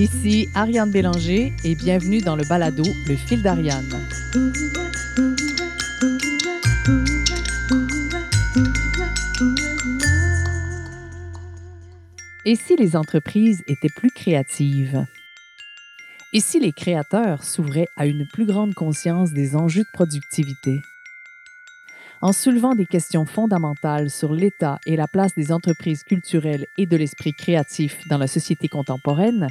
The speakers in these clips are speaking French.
Ici Ariane Bélanger et bienvenue dans le balado Le fil d'Ariane. Et si les entreprises étaient plus créatives? Et si les créateurs s'ouvraient à une plus grande conscience des enjeux de productivité? En soulevant des questions fondamentales sur l'état et la place des entreprises culturelles et de l'esprit créatif dans la société contemporaine,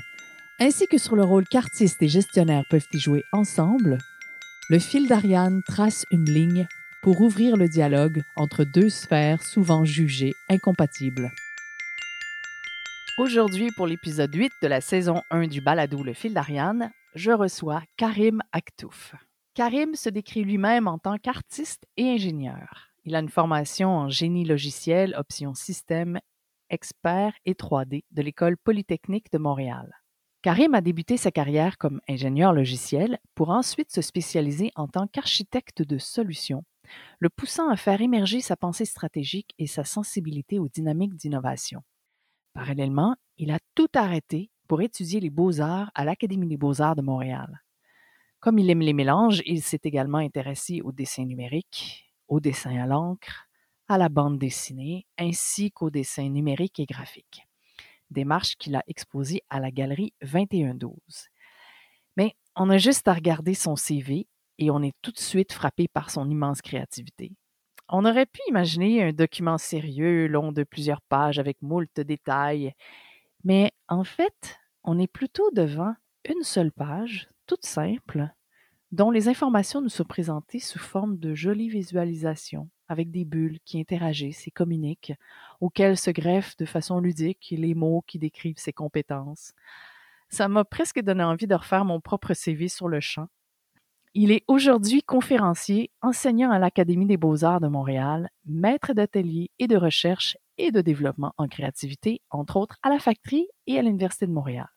ainsi que sur le rôle qu'artistes et gestionnaires peuvent y jouer ensemble, le fil d'Ariane trace une ligne pour ouvrir le dialogue entre deux sphères souvent jugées incompatibles. Aujourd'hui, pour l'épisode 8 de la saison 1 du balado Le fil d'Ariane, je reçois Karim Aktouf. Karim se décrit lui-même en tant qu'artiste et ingénieur. Il a une formation en génie logiciel, option système, expert et 3D de l'École polytechnique de Montréal. Karim a débuté sa carrière comme ingénieur logiciel pour ensuite se spécialiser en tant qu'architecte de solutions, le poussant à faire émerger sa pensée stratégique et sa sensibilité aux dynamiques d'innovation. Parallèlement, il a tout arrêté pour étudier les beaux-arts à l'Académie des beaux-arts de Montréal. Comme il aime les mélanges, il s'est également intéressé au dessin numérique, au dessin à l'encre, à la bande dessinée, ainsi qu'au dessin numérique et graphique. Démarche qu'il a exposée à la galerie 2112. Mais on a juste à regarder son CV et on est tout de suite frappé par son immense créativité. On aurait pu imaginer un document sérieux, long de plusieurs pages avec moult détails, mais en fait, on est plutôt devant une seule page toute simple, dont les informations nous sont présentées sous forme de jolies visualisations avec des bulles qui interagissent et communiquent, auxquelles se greffent de façon ludique les mots qui décrivent ses compétences. Ça m'a presque donné envie de refaire mon propre CV sur le champ. Il est aujourd'hui conférencier, enseignant à l'Académie des beaux-arts de Montréal, maître d'atelier et de recherche et de développement en créativité, entre autres à la Factory et à l'Université de Montréal.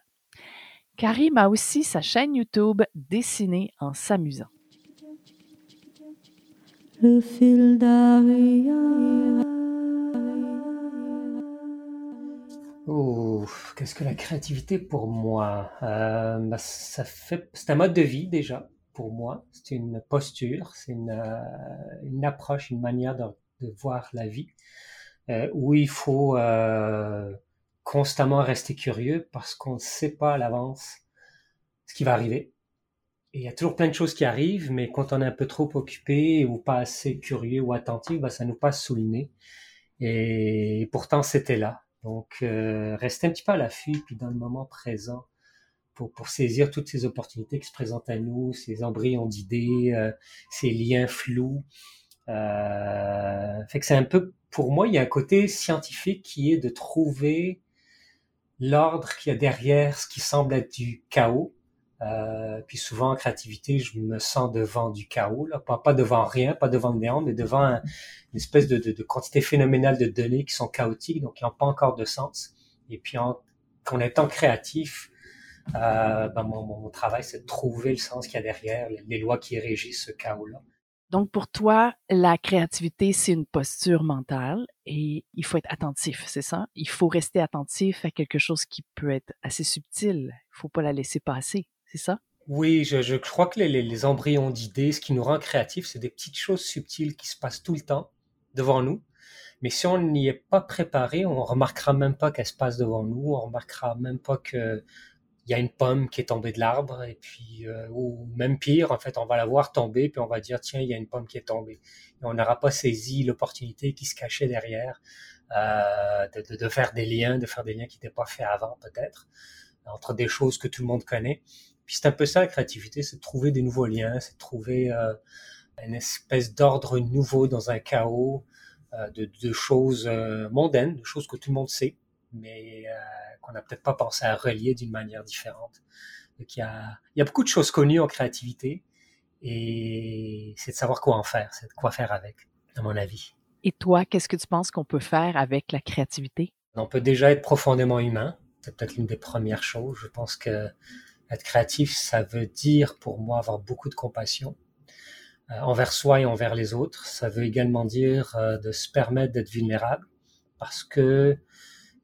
Karim a aussi sa chaîne YouTube Dessiner en s'amusant. Le fil Oh, qu'est-ce que la créativité pour moi? Euh, bah, C'est un mode de vie déjà pour moi. C'est une posture, c'est une, euh, approche, une manière de, voir la vie euh, où il faut constamment rester curieux parce qu'on ne sait pas à l'avance ce qui va arriver. Il y a toujours plein de choses qui arrivent, mais quand on est un peu trop occupé ou pas assez curieux ou attentif, bah, ça nous passe sous le nez. Et pourtant, c'était là. Donc, euh, rester un petit peu à l'affût, puis dans le moment présent, pour, pour saisir toutes ces opportunités qui se présentent à nous, ces embryons d'idées, euh, ces liens flous. Euh, fait que c'est un peu, pour moi, il y a un côté scientifique qui est de trouver l'ordre qu'il y a derrière ce qui semble être du chaos. Euh, puis souvent en créativité, je me sens devant du chaos, pas, devant rien, pas devant le néant, mais devant une espèce de, quantité phénoménale de données qui sont chaotiques, donc qui n'ont pas encore de sens. Et puis en, en étant créatif, euh, ben mon, travail, c'est de trouver le sens qu'il y a derrière, les, lois qui régissent ce chaos-là. Donc, pour toi, la créativité, c'est une posture mentale et il faut être attentif, c'est ça? Il faut rester attentif à quelque chose qui peut être assez subtil. Il faut pas la laisser passer, c'est ça? Oui, je, crois que les, embryons d'idées, ce qui nous rend créatifs, c'est des petites choses subtiles qui se passent tout le temps devant nous. Mais si on n'y est pas préparé, on remarquera même pas qu'elle se passe devant nous, on remarquera même pas que il y a une pomme qui est tombée de l'arbre et puis euh, ou même pire en fait on va la voir tomber puis on va dire tiens il y a une pomme qui est tombée et on n'aura pas saisi l'opportunité qui se cachait derrière euh, de, faire des liens de faire des liens qui n'étaient pas faits avant peut-être entre des choses que tout le monde connaît puis c'est un peu ça la créativité c'est de trouver des nouveaux liens c'est de trouver euh, une espèce d'ordre nouveau dans un chaos euh, de, de, choses euh, mondaines de choses que tout le monde sait mais qu'on n'a peut-être pas pensé à relier d'une manière différente. Donc il y a, il y a beaucoup de choses connues en créativité et c'est de savoir quoi en faire, c'est de quoi faire avec, à mon avis. Et toi, qu'est-ce que tu penses qu'on peut faire avec la créativité? On peut déjà être profondément humain. C'est peut-être l'une des premières choses. Je pense que être créatif, ça veut dire pour moi avoir beaucoup de compassion euh, envers soi et envers les autres. Ça veut également dire euh, de se permettre d'être vulnérable parce que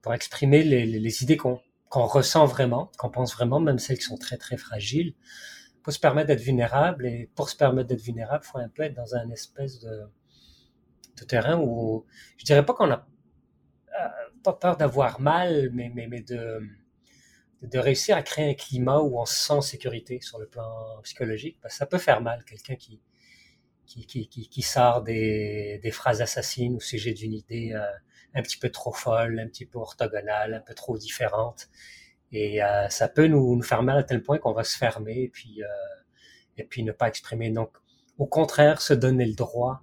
pour exprimer les, idées qu'on ressent vraiment, qu'on pense vraiment, même celles qui sont très très fragiles, pour se permettre d'être vulnérable. Et pour se permettre d'être vulnérable, faut un peu être dans un espèce de, terrain où je dirais pas qu'on a euh, pas peur d'avoir mal, mais, mais de, de réussir à créer un climat où on se sent en sécurité sur le plan psychologique. Parce que ça peut faire mal, quelqu'un qui, qui, qui, qui, sort des, des phrases assassines au sujet d'une idée euh, un petit peu trop folle, un petit peu orthogonale, un peu trop différente. Et euh, ça peut nous, nous, faire mal à tel point qu'on va se fermer et puis, euh, et puis ne pas exprimer. Donc, au contraire, se donner le droit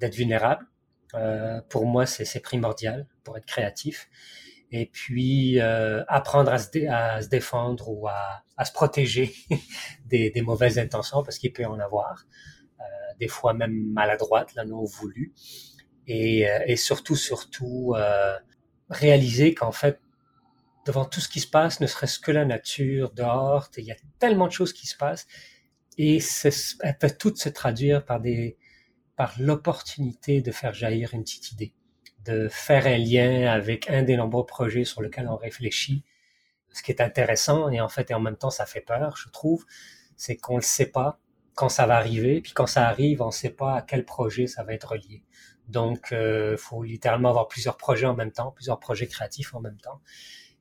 d'être vulnérable, euh, pour moi, c'est primordial pour être créatif. Et puis, euh, apprendre à se, à se, défendre ou à, à se protéger des, des, mauvaises intentions, parce qu'il peut en avoir, euh, des fois même maladroites, là, non voulues. Et, euh, et surtout, surtout, euh, réaliser qu'en fait, devant tout ce qui se passe, ne serait-ce que la nature, dehors, il y a tellement de choses qui se passent, et elles peuvent toutes se traduire par des, par l'opportunité de faire jaillir une petite idée, de faire un lien avec un des nombreux projets sur lesquels on réfléchit. Ce qui est intéressant et en fait et en même temps ça fait peur, je trouve, c'est qu'on ne sait pas quand ça va arriver, puis quand ça arrive, on ne sait pas à quel projet ça va être relié. Donc, il euh, faut littéralement avoir plusieurs projets en même temps, plusieurs projets créatifs en même temps,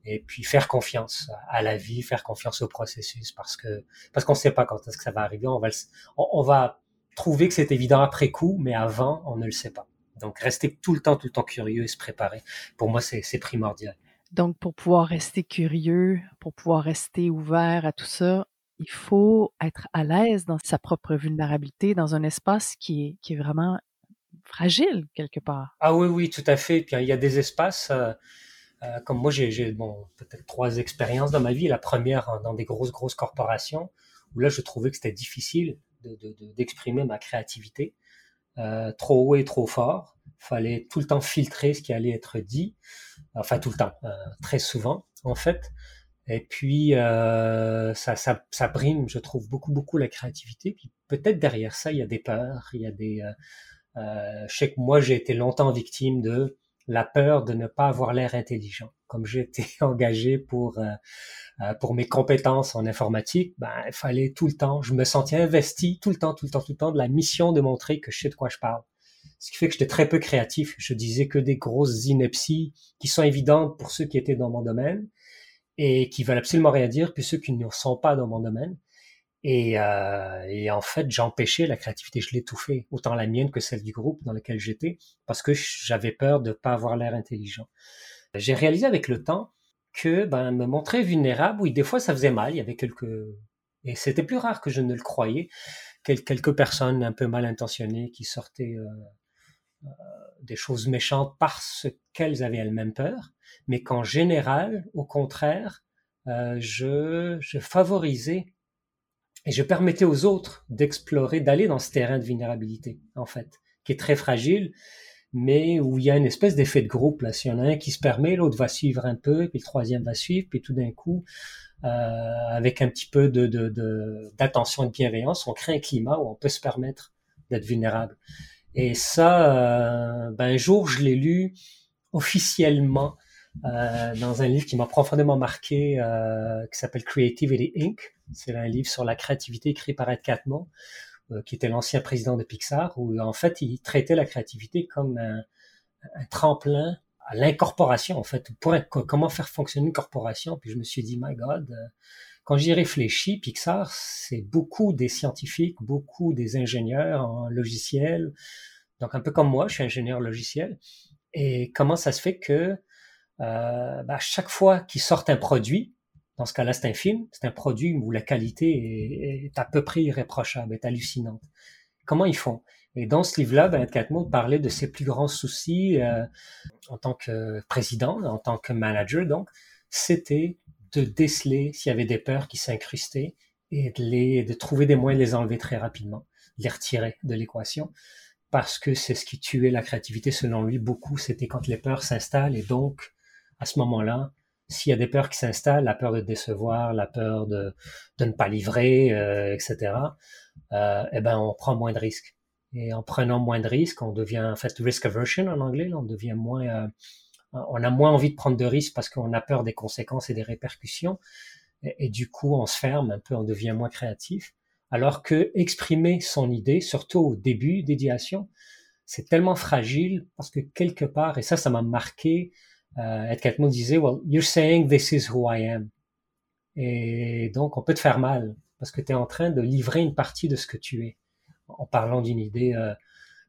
et puis faire confiance à la vie, faire confiance au processus, parce que parce qu'on ne sait pas quand est-ce que ça va arriver. On va on va trouver que c'est évident après coup, mais avant, on ne le sait pas. Donc, rester tout le temps, tout le temps curieux et se préparer, pour moi, c'est primordial. Donc, pour pouvoir rester curieux, pour pouvoir rester ouvert à tout ça, il faut être à l'aise dans sa propre vulnérabilité, dans un espace qui est, qui est vraiment fragile quelque part. Ah oui, oui, tout à fait. Puis il y a des espaces, euh, euh, comme moi, j'ai bon, peut-être trois expériences dans ma vie. La première dans des grosses, grosses corporations, où là, je trouvais que c'était difficile d'exprimer de, ma créativité euh, trop haut et trop fort. Fallait tout le temps filtrer ce qui allait être dit, enfin tout le temps, euh, très souvent en fait. Et puis euh, ça, ça, ça, brime, je trouve beaucoup beaucoup la créativité. Puis peut-être derrière ça, il y a des peurs, il y a des. Euh, euh, je sais que moi j'ai été longtemps victime de la peur de ne pas avoir l'air intelligent. Comme j'étais engagé pour euh, euh, pour mes compétences en informatique, ben il fallait tout le temps, je me sentais investi tout le temps, tout le temps, tout le temps de la mission de montrer que je sais de quoi je parle. Ce qui fait que j'étais très peu créatif. Je disais que des grosses inepties qui sont évidentes pour ceux qui étaient dans mon domaine et qui veulent absolument rien dire, puis ceux qui ne sont pas dans mon domaine. Et, euh, et, en fait, j'empêchais la créativité, je l'étouffais, autant la mienne que celle du groupe dans lequel j'étais, parce que j'avais peur de pas avoir l'air intelligent. J'ai réalisé avec le temps que ben, me montrer vulnérable, oui, des fois ça faisait mal, il y avait quelques... Et c'était plus rare que je ne le croyais, quelques personnes un peu mal intentionnées qui sortaient euh, euh, des choses méchantes parce qu'elles avaient elles-mêmes peur, mais qu'en général, au contraire, euh, je, je favorisais et je permettais aux autres d'explorer, d'aller dans ce terrain de vulnérabilité, en fait, qui est très fragile, mais où il y a une espèce d'effet de groupe. Là. S'il y en a un qui se permet, l'autre va suivre un peu, puis le troisième va suivre, puis tout d'un coup, euh, avec un petit peu de, d'attention et de bienveillance, on crée un climat où on peut se permettre d'être vulnérable. Et ça, euh, ben, un jour, je l'ai lu officiellement euh, dans un livre qui m'a profondément marqué, qui s'appelle Creativity Inc. C'est un livre sur la créativité écrit par Ed Catmull, qui était l'ancien président de Pixar, où en fait il traitait la créativité comme un, tremplin à l'incorporation en fait. Comment faire fonctionner une corporation. Puis je me suis dit, my God, euh, quand j'y réfléchis, Pixar, c'est beaucoup des scientifiques, beaucoup des ingénieurs en logiciel. Donc un peu comme moi, je suis ingénieur logiciel. Et comment ça se fait que euh, bah, chaque fois qu'ils sortent un produit, dans ce cas-là, c'est un film, c'est un produit où la qualité est, à peu près irréprochable, est hallucinante. Comment ils font? Et dans ce livre-là, ben, Catmull parlait de ses plus grands soucis euh, en tant que président, en tant que manager, donc, c'était de déceler s'il y avait des peurs qui s'incrustaient et de, les, de trouver des moyens de les enlever très rapidement, de les retirer de l'équation, parce que c'est ce qui tuait la créativité selon lui beaucoup, c'était quand les peurs s'installent et donc, à ce moment-là, s'il y a des peurs qui s'installent, la peur de décevoir, la peur de, ne pas livrer, euh, etc., euh, eh ben on prend moins de risques. Et en prenant moins de risques, on devient en fait risk aversion en anglais, on devient moins euh, on a moins envie de prendre de risques parce qu'on a peur des conséquences et des répercussions. Et, du coup, on se ferme un peu, on devient moins créatif. Alors que exprimer son idée, surtout au début d'idéation, c'est tellement fragile parce que quelque part, et ça, ça m'a marqué, euh, quelqu'un disait, well, you're saying this is who I am. Et donc, on peut te faire mal parce que tu es en train de livrer une partie de ce que tu es en parlant d'une idée euh,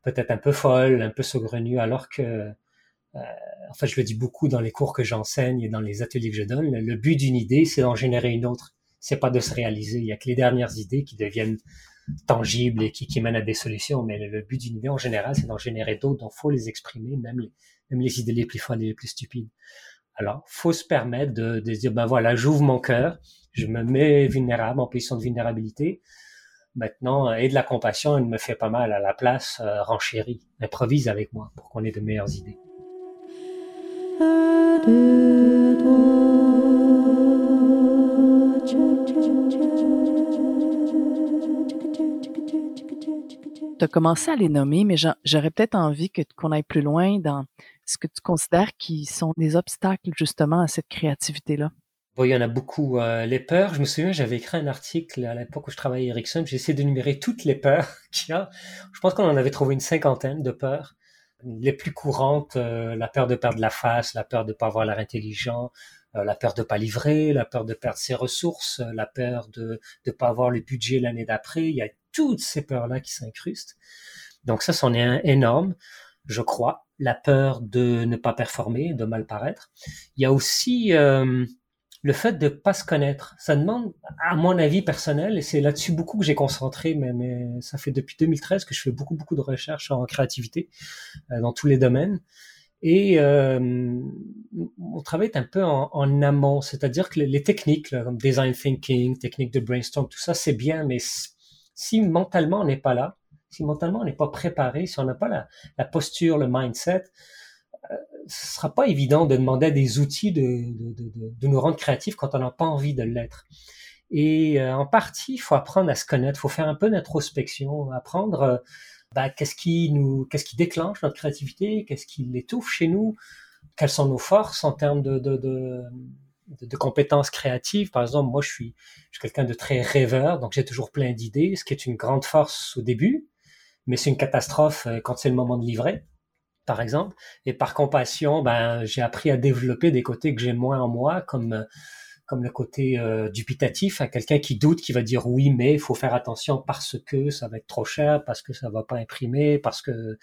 peut-être un peu folle, un peu saugrenue, alors que, euh, en fait, je le dis beaucoup dans les cours que j'enseigne et dans les ateliers que je donne, le, but d'une idée, c'est d'en générer une autre. C'est pas de se réaliser. Il y a que les dernières idées qui deviennent tangibles et qui, mênent à des solutions. Mais le, but d'une idée, en général, c'est d'en générer d'autres, donc faut les exprimer, même les, même les idées les plus folles et les plus stupides. Alors, faut se permettre de, de dire, ben voilà, j'ouvre mon cœur, je me mets vulnérable, en position de vulnérabilité. Maintenant, euh, et de la compassion, elle me fait pas mal à la place, euh, renchérie, improvise avec moi pour qu'on ait de meilleures idées. Tu as commencé à les nommer, mais j'aurais peut-être envie qu'on aille plus loin dans ce que tu considères qui sont des obstacles justement à cette créativité-là il y en a beaucoup. Euh, les peurs, je me souviens, j'avais écrit un article à l'époque où je travaillais à Ericsson, j'ai essayé d'énumérer toutes les peurs qu'il y a. Je pense qu'on en avait trouvé une cinquantaine de peurs. Les plus courantes, euh, la peur de perdre la face, la peur de pas avoir l'air intelligent, euh, la peur de pas livrer, la peur de perdre ses ressources, la peur de ne pas avoir le budget l'année d'après. Il y a toutes ces peurs-là qui s'incrustent. Donc ça, c'en est un énorme, je crois. La peur de ne pas performer, de mal paraître. Il y a aussi le fait de pas se connaître, ça demande, à mon avis personnel, et c'est là-dessus beaucoup que j'ai concentré, mais, ça fait depuis 2013 que je fais beaucoup beaucoup de recherches en créativité euh, dans tous les domaines. Et euh, mon travail est un peu en, amont, c'est-à-dire que les, techniques comme design thinking, techniques de brainstorm, tout ça c'est bien, mais si mentalement on n'est pas là, si mentalement on n'est pas préparé, si on n'a pas la, la posture, le mindset, ce sera pas évident de demander à des outils de, de, de, de nous rendre créatifs quand on n'a pas envie de l'être. Et euh, en partie, il faut apprendre à se connaître, il faut faire un peu d'introspection, apprendre euh, bah, qu'est-ce qui nous, qu'est-ce qui déclenche notre créativité, qu'est-ce qui l'étouffe chez nous, quelles sont nos forces en termes de, de, de, de compétences créatives. Par exemple, moi, je suis, je suis quelqu'un de très rêveur, donc j'ai toujours plein d'idées, ce qui est une grande force au début, mais c'est une catastrophe euh, quand c'est le moment de livrer par exemple. Et par compassion, ben, j'ai appris à développer des côtés que j'ai moins en moi, comme comme le côté euh, dubitatif, à quelqu'un qui doute, qui va dire oui, mais il faut faire attention parce que ça va être trop cher, parce que ça va pas imprimer, parce que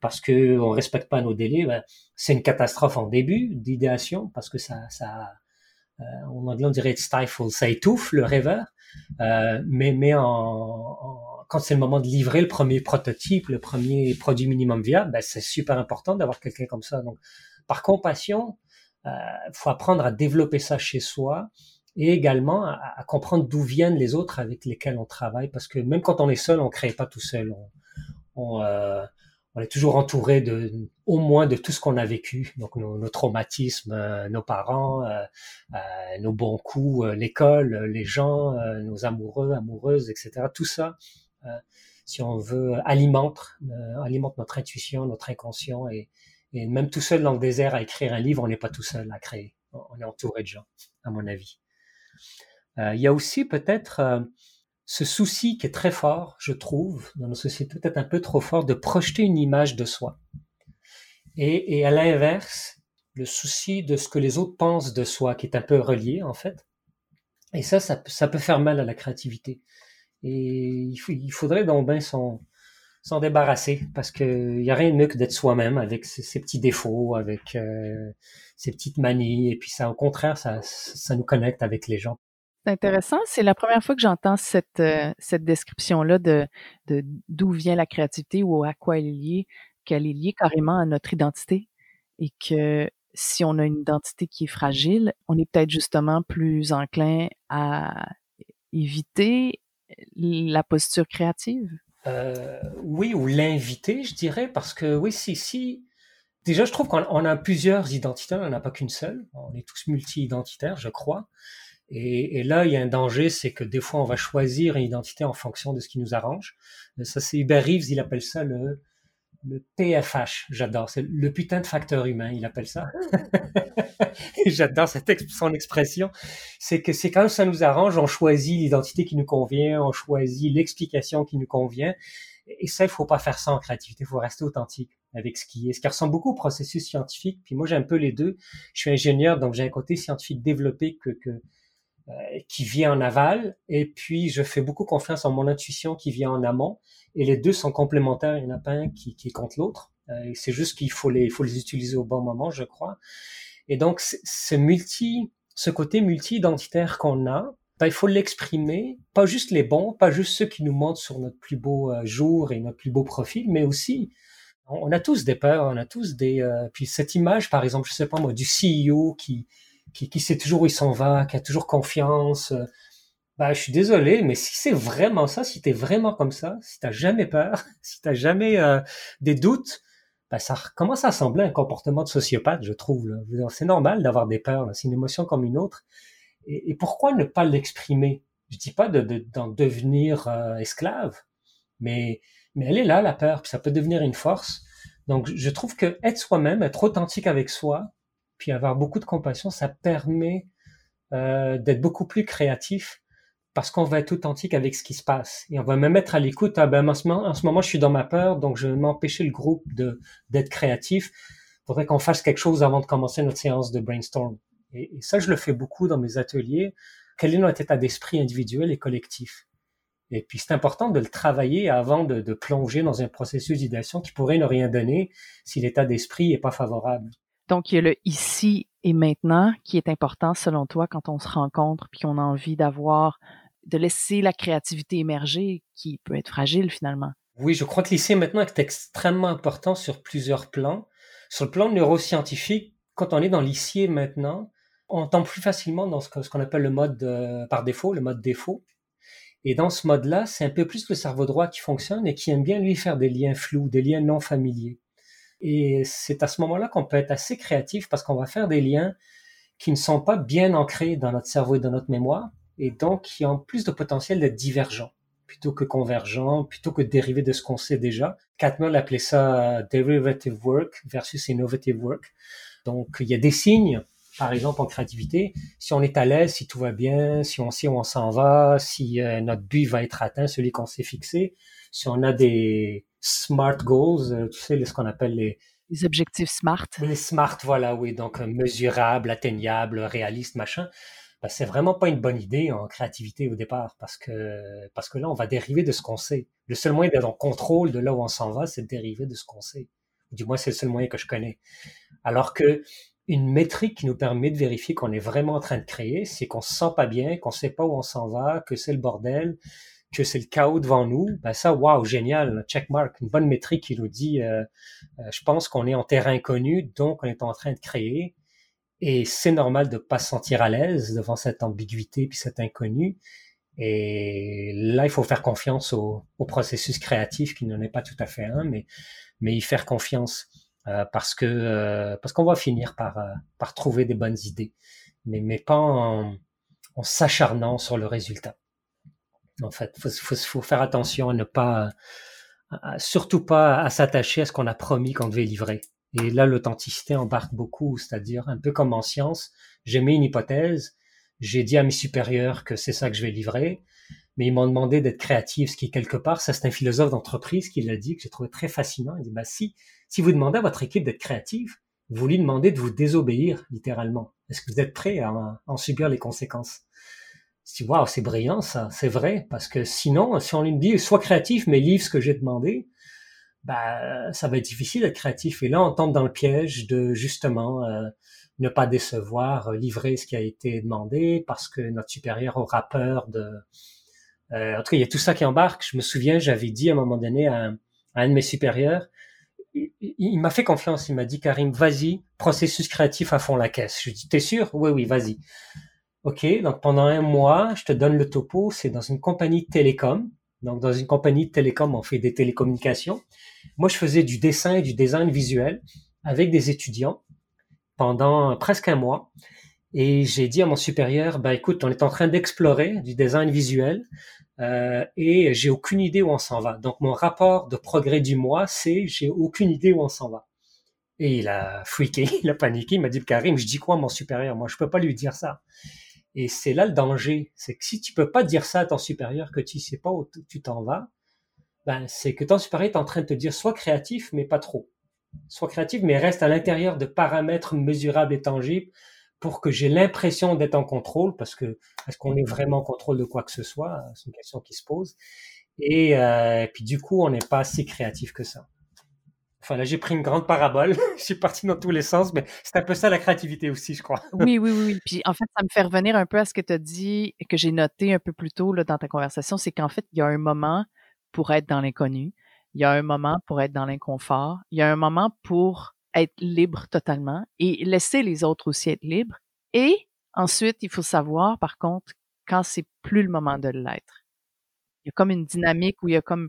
parce que on respecte pas nos délais. Ben, c'est une catastrophe en début d'idéation parce que ça ça en anglais on dirait stifle, ça étouffe le rêveur. Euh, mais mais en, quand c'est le moment de livrer le premier prototype, le premier produit minimum viable, ben, c'est super important d'avoir quelqu'un comme ça. Donc, par compassion, il euh, faut apprendre à développer ça chez soi et également à, comprendre d'où viennent les autres avec lesquels on travaille, parce que même quand on est seul, on crée pas tout seul. On, euh, on, est toujours entouré de, au moins de tout ce qu'on a vécu, donc nos, traumatismes, euh, nos parents, euh, euh, nos bons coups, l'école, les gens, nos amoureux, amoureuses, etc. Tout ça, si on veut, alimente, alimente notre intuition, notre inconscient. Et, même tout seul dans le désert à écrire un livre, on n'est pas tout seul à créer. On est entouré de gens, à mon avis. Il y a aussi peut-être ce souci qui est très fort, je trouve, dans nos sociétés, peut-être un peu trop fort, de projeter une image de soi. Et, à l'inverse, le souci de ce que les autres pensent de soi, qui est un peu relié en fait. Et ça, ça, peut faire mal à la créativité. Et il, faudrait donc bien s'en, débarrasser parce qu'il n'y a rien de mieux que d'être soi-même avec ses, petits défauts, avec euh, ses petites manies. Et puis ça, au contraire, ça nous connecte avec les gens. C'est intéressant. C'est la première fois que j'entends cette, euh, description-là de, de d'où vient la créativité ou à quoi elle est liée, qu'elle est liée carrément à notre identité et que si on a une identité qui est fragile, on est peut-être justement plus enclin à éviter la posture créative? Euh, oui, ou l'inviter, je dirais, parce que oui, si, si. Déjà, je trouve qu'on a plusieurs identités, on n'en a pas qu'une seule. On est tous multi-identitaires, je crois. Et, là, il y a un danger, c'est que des fois, on va choisir une identité en fonction de ce qui nous arrange. Ça, c'est Hubert Reeves, il appelle ça le, le PFH, j'adore. C'est le putain de facteur humain, il appelle ça. j'adore cette son expression. C'est que c'est quand ça nous arrange, on choisit l'identité qui nous convient, on choisit l'explication qui nous convient. Et ça, il faut pas faire ça en créativité, il faut rester authentique avec ce qui est, ce qui ressemble beaucoup au processus scientifique. Puis moi, j'ai un peu les deux. Je suis ingénieur, donc j'ai un côté scientifique développé que, que euh, qui vient en aval, et puis je fais beaucoup confiance en mon intuition qui vient en amont, et les deux sont complémentaires, il n'y en a pas un qui, qui est contre l'autre, euh, c'est juste qu'il faut les, faut les utiliser au bon moment, je crois. Et donc, ce multi, ce côté multi-identitaire qu'on a, ben, il faut l'exprimer, pas juste les bons, pas juste ceux qui nous montrent sur notre plus beau euh, jour et notre plus beau profil, mais aussi on a tous des peurs, on a tous des. puis cette image, par exemple, je sais pas moi, du CEO qui qui, sait toujours où il s'en va, qui a toujours confiance. Euh, bah, je suis désolé, mais si c'est vraiment ça, si t'es vraiment comme ça, si t'as jamais peur, si t'as jamais euh, des doutes, bah, ça commence à ressembler à un comportement de sociopathe, je trouve. C'est normal d'avoir des peurs, c'est une émotion comme une autre. Et, pourquoi ne pas l'exprimer? Je dis pas d'en de, devenir euh, esclave, mais mais elle est là la peur, puis ça peut devenir une force. Donc je trouve que être soi-même, être authentique avec soi, puis avoir beaucoup de compassion, ça permet euh, d'être beaucoup plus créatif parce qu'on va être authentique avec ce qui se passe. Et on va même être à l'écoute. Ah ben, en, ce moment, je suis dans ma peur, donc je vais m'empêcher le groupe d'être créatif. Faudrait qu'on fasse quelque chose avant de commencer notre séance de brainstorm. Et, ça, je le fais beaucoup dans mes ateliers. Quel est notre état d'esprit individuel et collectif? Et puis, c'est important de le travailler avant de, de plonger dans un processus d'idéation qui pourrait ne rien donner si l'état d'esprit n'est pas favorable. Donc, il y a le ici et maintenant qui est important selon toi quand on se rencontre puis qu'on a envie d'avoir, de laisser la créativité émerger qui peut être fragile finalement. Oui, je crois que l'ici et maintenant est extrêmement important sur plusieurs plans. Sur le plan neuroscientifique, quand on est dans l'ici et maintenant, on tombe plus facilement dans ce qu'on appelle le mode euh, par défaut, le mode défaut. Et dans ce mode-là, c'est un peu plus le cerveau droit qui fonctionne et qui aime bien lui faire des liens flous, des liens non familiers. Et c'est à ce moment-là qu'on peut être assez créatif parce qu'on va faire des liens qui ne sont pas bien ancrés dans notre cerveau et dans notre mémoire et donc qui ont plus de potentiel d'être divergents plutôt que convergents, plutôt que dérivés de ce qu'on sait déjà. Catmull appelait ça derivative work versus innovative work. Donc il y a des signes, par exemple en créativité, si on est à l'aise, si tout va bien, si on sait où on s'en va, si euh, notre but va être atteint, celui qu'on s'est fixé, si on a des smart goals, euh, tu sais, ce qu'on appelle les... Les objectifs SMART. Les SMART, voilà, oui. Donc, euh, mesurable, atteignable, réaliste, machin. Ben, c'est vraiment pas une bonne idée en créativité au départ parce que, parce que là, on va dériver de ce qu'on sait. Le seul moyen d'être en contrôle de là où on s'en va, c'est de dériver de ce qu'on sait. Du moins, c'est le seul moyen que je connais. Alors que une métrique qui nous permet de vérifier qu'on est vraiment en train de créer, c'est qu'on se sent pas bien, qu'on sait pas où on s'en va, que c'est le bordel, que c'est le chaos devant nous, ben ça, waouh, génial, checkmark, une bonne métrique qui nous dit, euh, euh, je pense qu'on est en terrain inconnu, donc on est en train de créer, et c'est normal de pas se sentir à l'aise devant cette ambiguïté puis cet inconnu. Et là, il faut faire confiance au, processus créatif qui n'en est pas tout à fait un, mais mais y faire confiance euh, parce que parce qu'on va finir par par trouver des bonnes idées, mais mais pas en, en s'acharnant sur le résultat. En fait, faut, faut, faire attention à ne pas, surtout pas à s'attacher à ce qu'on a promis qu'on devait livrer. Et là, l'authenticité embarque beaucoup, c'est-à-dire un peu comme en science, j'ai mis une hypothèse, j'ai dit à mes supérieurs que c'est ça que je vais livrer, mais ils m'ont demandé d'être créatif, ce qui quelque part, ça c'est un philosophe d'entreprise qui l'a dit, que j'ai trouvé très fascinant. Il dit, bah si, si vous demandez à votre équipe d'être créative, vous lui demandez de vous désobéir, littéralement. Est-ce que vous êtes prêt à en subir les conséquences? Si waouh, c'est brillant ça, c'est vrai, parce que sinon, si on lui dit sois créatif, mais livre ce que j'ai demandé, bah ça va être difficile d'être créatif. Et là, on tombe dans le piège de justement euh, ne pas décevoir, euh, livrer ce qui a été demandé, parce que notre supérieur aura peur de. Euh, en tout cas, il y a tout ça qui embarque. Je me souviens, j'avais dit à un moment donné à, un de mes supérieurs, il, m'a fait confiance, il m'a dit Karim, vas-y, processus créatif à fond la caisse. Je lui dis, t'es sûr? Oui, oui, vas-y. OK, donc pendant un mois, je te donne le topo, c'est dans une compagnie télécom. Donc dans une compagnie de télécom, on fait des télécommunications. Moi, je faisais du dessin et du design visuel avec des étudiants pendant presque un mois. Et j'ai dit à mon supérieur, bah écoute, on est en train d'explorer du design visuel. euh, et j'ai aucune idée où on s'en va. Donc mon rapport de progrès du mois, c'est j'ai aucune idée où on s'en va. Et il a freaké, il a paniqué, il m'a dit Karim, je dis quoi à mon supérieur? Moi, je peux pas lui dire ça. Et c'est là le danger, c'est que si tu peux pas dire ça à ton supérieur que tu sais pas où tu t'en vas, ben c'est que ton supérieur est en train de te dire sois créatif mais pas trop. Sois créatif mais reste à l'intérieur de paramètres mesurables et tangibles pour que j'ai l'impression d'être en contrôle, parce que est-ce qu'on est vraiment en contrôle de quoi que ce soit? C'est une question qui se pose. Et, euh, puis du coup, on n'est pas assez créatif que ça. Enfin là, j'ai pris une grande parabole. je suis parti dans tous les sens, mais c'est un peu ça la créativité aussi, je crois. oui, oui, oui. Puis en fait, ça me fait revenir un peu à ce que tu as dit, que j'ai noté un peu plus tôt là, dans ta conversation, c'est qu'en fait, il y a un moment pour être dans l'inconnu, il y a un moment pour être dans l'inconfort, il y a un moment pour être libre totalement et laisser les autres aussi être libres. Et ensuite, il faut savoir, par contre, quand c'est plus le moment de l'être. Il y a comme une dynamique où il y a comme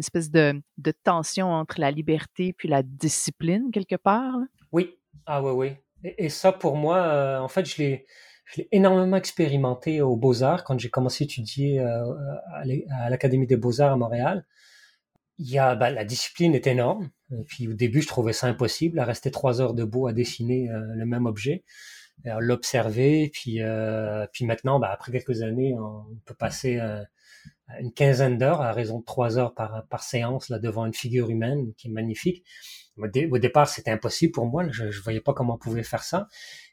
espèce de, tension entre la liberté puis la discipline, quelque part. Oui, ah oui, oui. Et, ça, pour moi, euh, en fait, je l'ai, énormément expérimenté aux Beaux-Arts quand j'ai commencé à étudier euh, à l'Académie des Beaux-Arts à Montréal il y a bah, la discipline est énorme. Puis au début, je trouvais ça impossible à rester trois heures debout à dessiner euh, le même objet, l'observer. Puis puis maintenant, bah, après quelques années, on peut passer une quinzaine d'heures à raison de trois heures par par séance là devant une figure humaine qui est magnifique. Au, départ, c'était impossible pour moi. Je, je voyais pas comment on pouvait faire ça.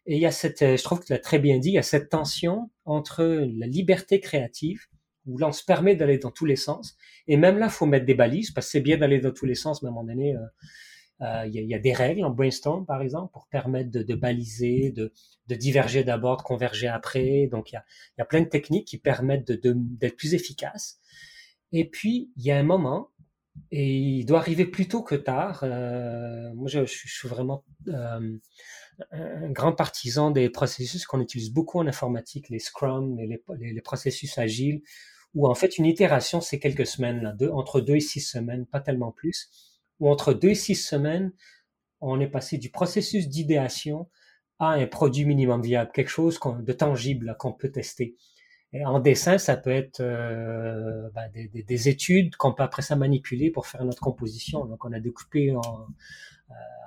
Et il y a cette, je trouve que tu l'as très bien dit, il y a cette tension entre la liberté créative où là, on se permet d'aller dans tous les sens. Et même là, faut mettre des balises, parce que c'est bien d'aller dans tous les sens, mais à un moment donné, euh, euh, il y, a, des règles en brainstorm, par exemple, pour permettre de, baliser, de, diverger d'abord, de converger après. Donc, il y a, y a, plein de techniques qui permettent d'être plus efficaces. Et puis, il y a un moment, et il doit arriver plus tôt que tard. Euh, moi, je, suis vraiment un grand partisan des processus qu'on utilise beaucoup en informatique, les Scrum et les processus agiles, où en fait une itération, c'est quelques semaines, là, entre deux et six semaines, pas tellement plus, ou entre deux et six semaines, on est passé du processus d'idéation à un produit minimum viable, quelque chose de tangible qu'on peut tester. En dessin, ça peut être euh, ben, des, des, des, études qu'on peut après ça manipuler pour faire notre composition. Donc, on a découpé euh,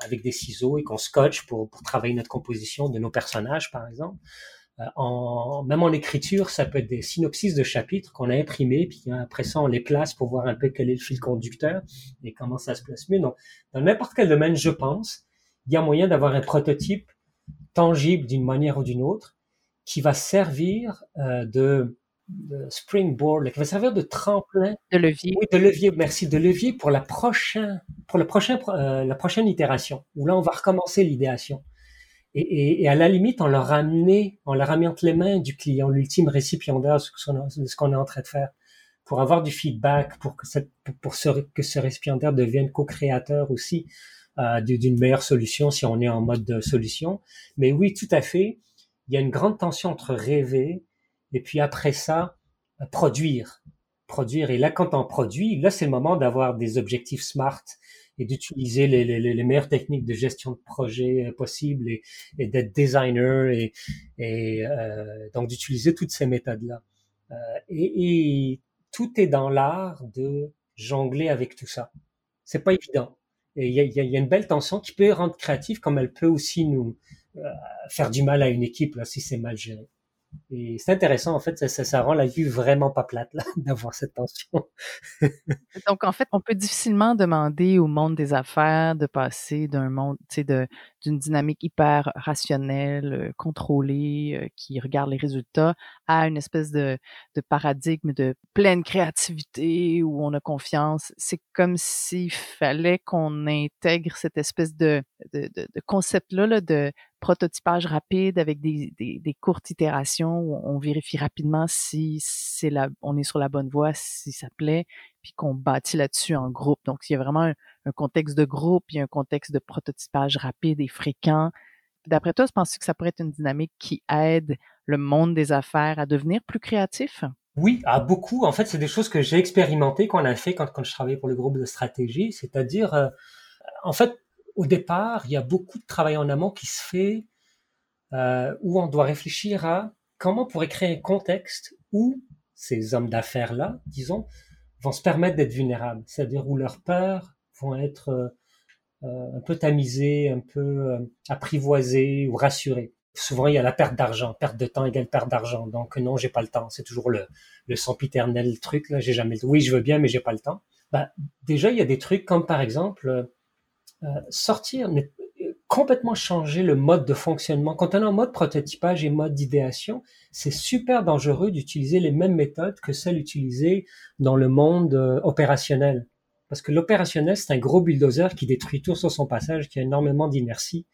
avec des ciseaux et qu'on scotche pour travailler notre composition de nos personnages, par exemple. Euh, en, même en écriture, ça peut être des synopsis de chapitres qu'on a imprimés, puis après ça, on les place pour voir un peu quel est le fil conducteur et comment ça se place mieux. Donc, dans n'importe quel domaine, je pense, il y a moyen d'avoir un prototype tangible d'une manière ou d'une autre qui va servir euh, de, springboard, qui va servir de tremplin. De levier. Oui, de levier, merci, de levier pour la prochaine, pour le prochain, euh, la prochaine itération, où là, on va recommencer l'idéation. Et, et, et, à la limite, on leur a amené, on leur entre les mains du client, l'ultime récipiendaire de ce qu'on est en train de faire, pour avoir du feedback, pour que, ce, que récipiendaire devienne co-créateur aussi euh, d'une meilleure solution si on est en mode de solution. Mais oui, tout à fait, il y a une grande tension entre rêver et puis après ça, produire. Produire. Et là, quand on produit, là, c'est le moment d'avoir des objectifs SMART, et d'utiliser les, les, les, meilleures techniques de gestion de projet euh, possibles et, et d'être designer et, et euh, donc d'utiliser toutes ces méthodes-là. Euh, et, et, tout est dans l'art de jongler avec tout ça. C'est pas évident. Et il y a, y a, une belle tension qui peut rendre créative comme elle peut aussi nous euh, faire du mal à une équipe là, si c'est mal géré. Et c'est intéressant, en fait, ça, rend la vue vraiment pas plate, là, d'avoir cette tension. Donc, en fait, on peut difficilement demander au monde des affaires de passer d'un monde, tu sais, d'une dynamique hyper rationnelle, euh, contrôlée, euh, qui regarde les résultats, à une espèce de, paradigme de pleine créativité où on a confiance. C'est comme s'il fallait qu'on intègre cette espèce de, de concept-là là, de prototypage rapide avec des, courtes itérations où on vérifie rapidement si c'est la, on est sur la bonne voie, si ça plaît, puis qu'on bâtit là-dessus en groupe. Donc, il y a vraiment un, contexte de groupe, il y a un contexte de prototypage rapide et fréquent. D'après toi, penses-tu que ça pourrait être une dynamique qui aide le monde des affaires à devenir plus créatif? Oui, à beaucoup. En fait, c'est des choses que j'ai expérimentées, qu'on a fait quand, quand je travaillais pour le groupe de stratégie. C'est-à-dire, euh, en fait, au départ, il y a beaucoup de travail en amont qui se fait euh, où on doit réfléchir à comment on pourrait créer un contexte où ces hommes d'affaires-là, disons, vont se permettre d'être vulnérables, c'est-à-dire où leurs peurs vont être euh, un peu tamisées, un peu apprivoisées ou rassurées souvent il y a la perte d'argent, perte de temps égale perte d'argent. Donc non, j'ai pas le temps. C'est toujours le, le sempiternel truc là. J'ai jamais. Oui, je veux bien, mais j'ai pas le temps. Bah, déjà, il y a des trucs comme par exemple euh, sortir, complètement changer le mode de fonctionnement. Quand on est en mode prototypage et mode d'idéation, c'est super dangereux d'utiliser les mêmes méthodes que celles utilisées dans le monde euh, opérationnel. Parce que l'opérationnel, c'est un gros bulldozer qui détruit tout sur son passage, qui a énormément d'inertie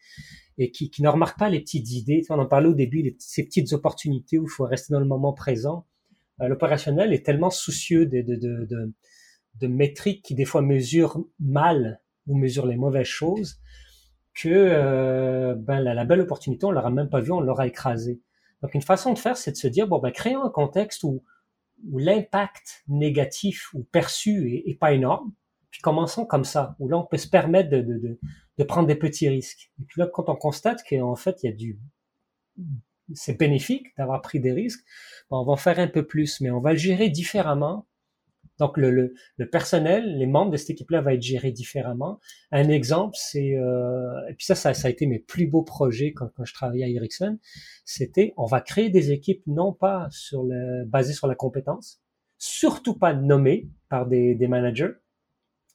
et qui, qui, ne remarque pas les petites idées. On en parlait au début, ces petites opportunités où il faut rester dans le moment présent. Euh, l'opérationnel est tellement soucieux de, de, de, de, de métriques qui des fois mesurent mal ou mesurent les mauvaises choses que euh, ben, la, la, belle opportunité, on l'aura même pas vue, on l'aura écrasée. Donc une façon de faire, c'est de se dire, bon, ben, créons un contexte où, où l'impact négatif ou perçu est, est pas énorme, puis commençons comme ça, où là on peut se permettre de, de, de, de prendre des petits risques. Et puis là, quand on constate qu'en fait, il y a du, c'est bénéfique d'avoir pris des risques, ben, on va en faire un peu plus, mais on va le gérer différemment. Donc le, le, le personnel, les membres de cette équipe-là va être géré différemment. Un exemple, c'est euh, et puis ça, ça, ça, a été mes plus beaux projets quand, quand je travaillais à Ericsson, c'était on va créer des équipes non pas sur le basées sur la compétence, surtout pas nommées par des, des managers,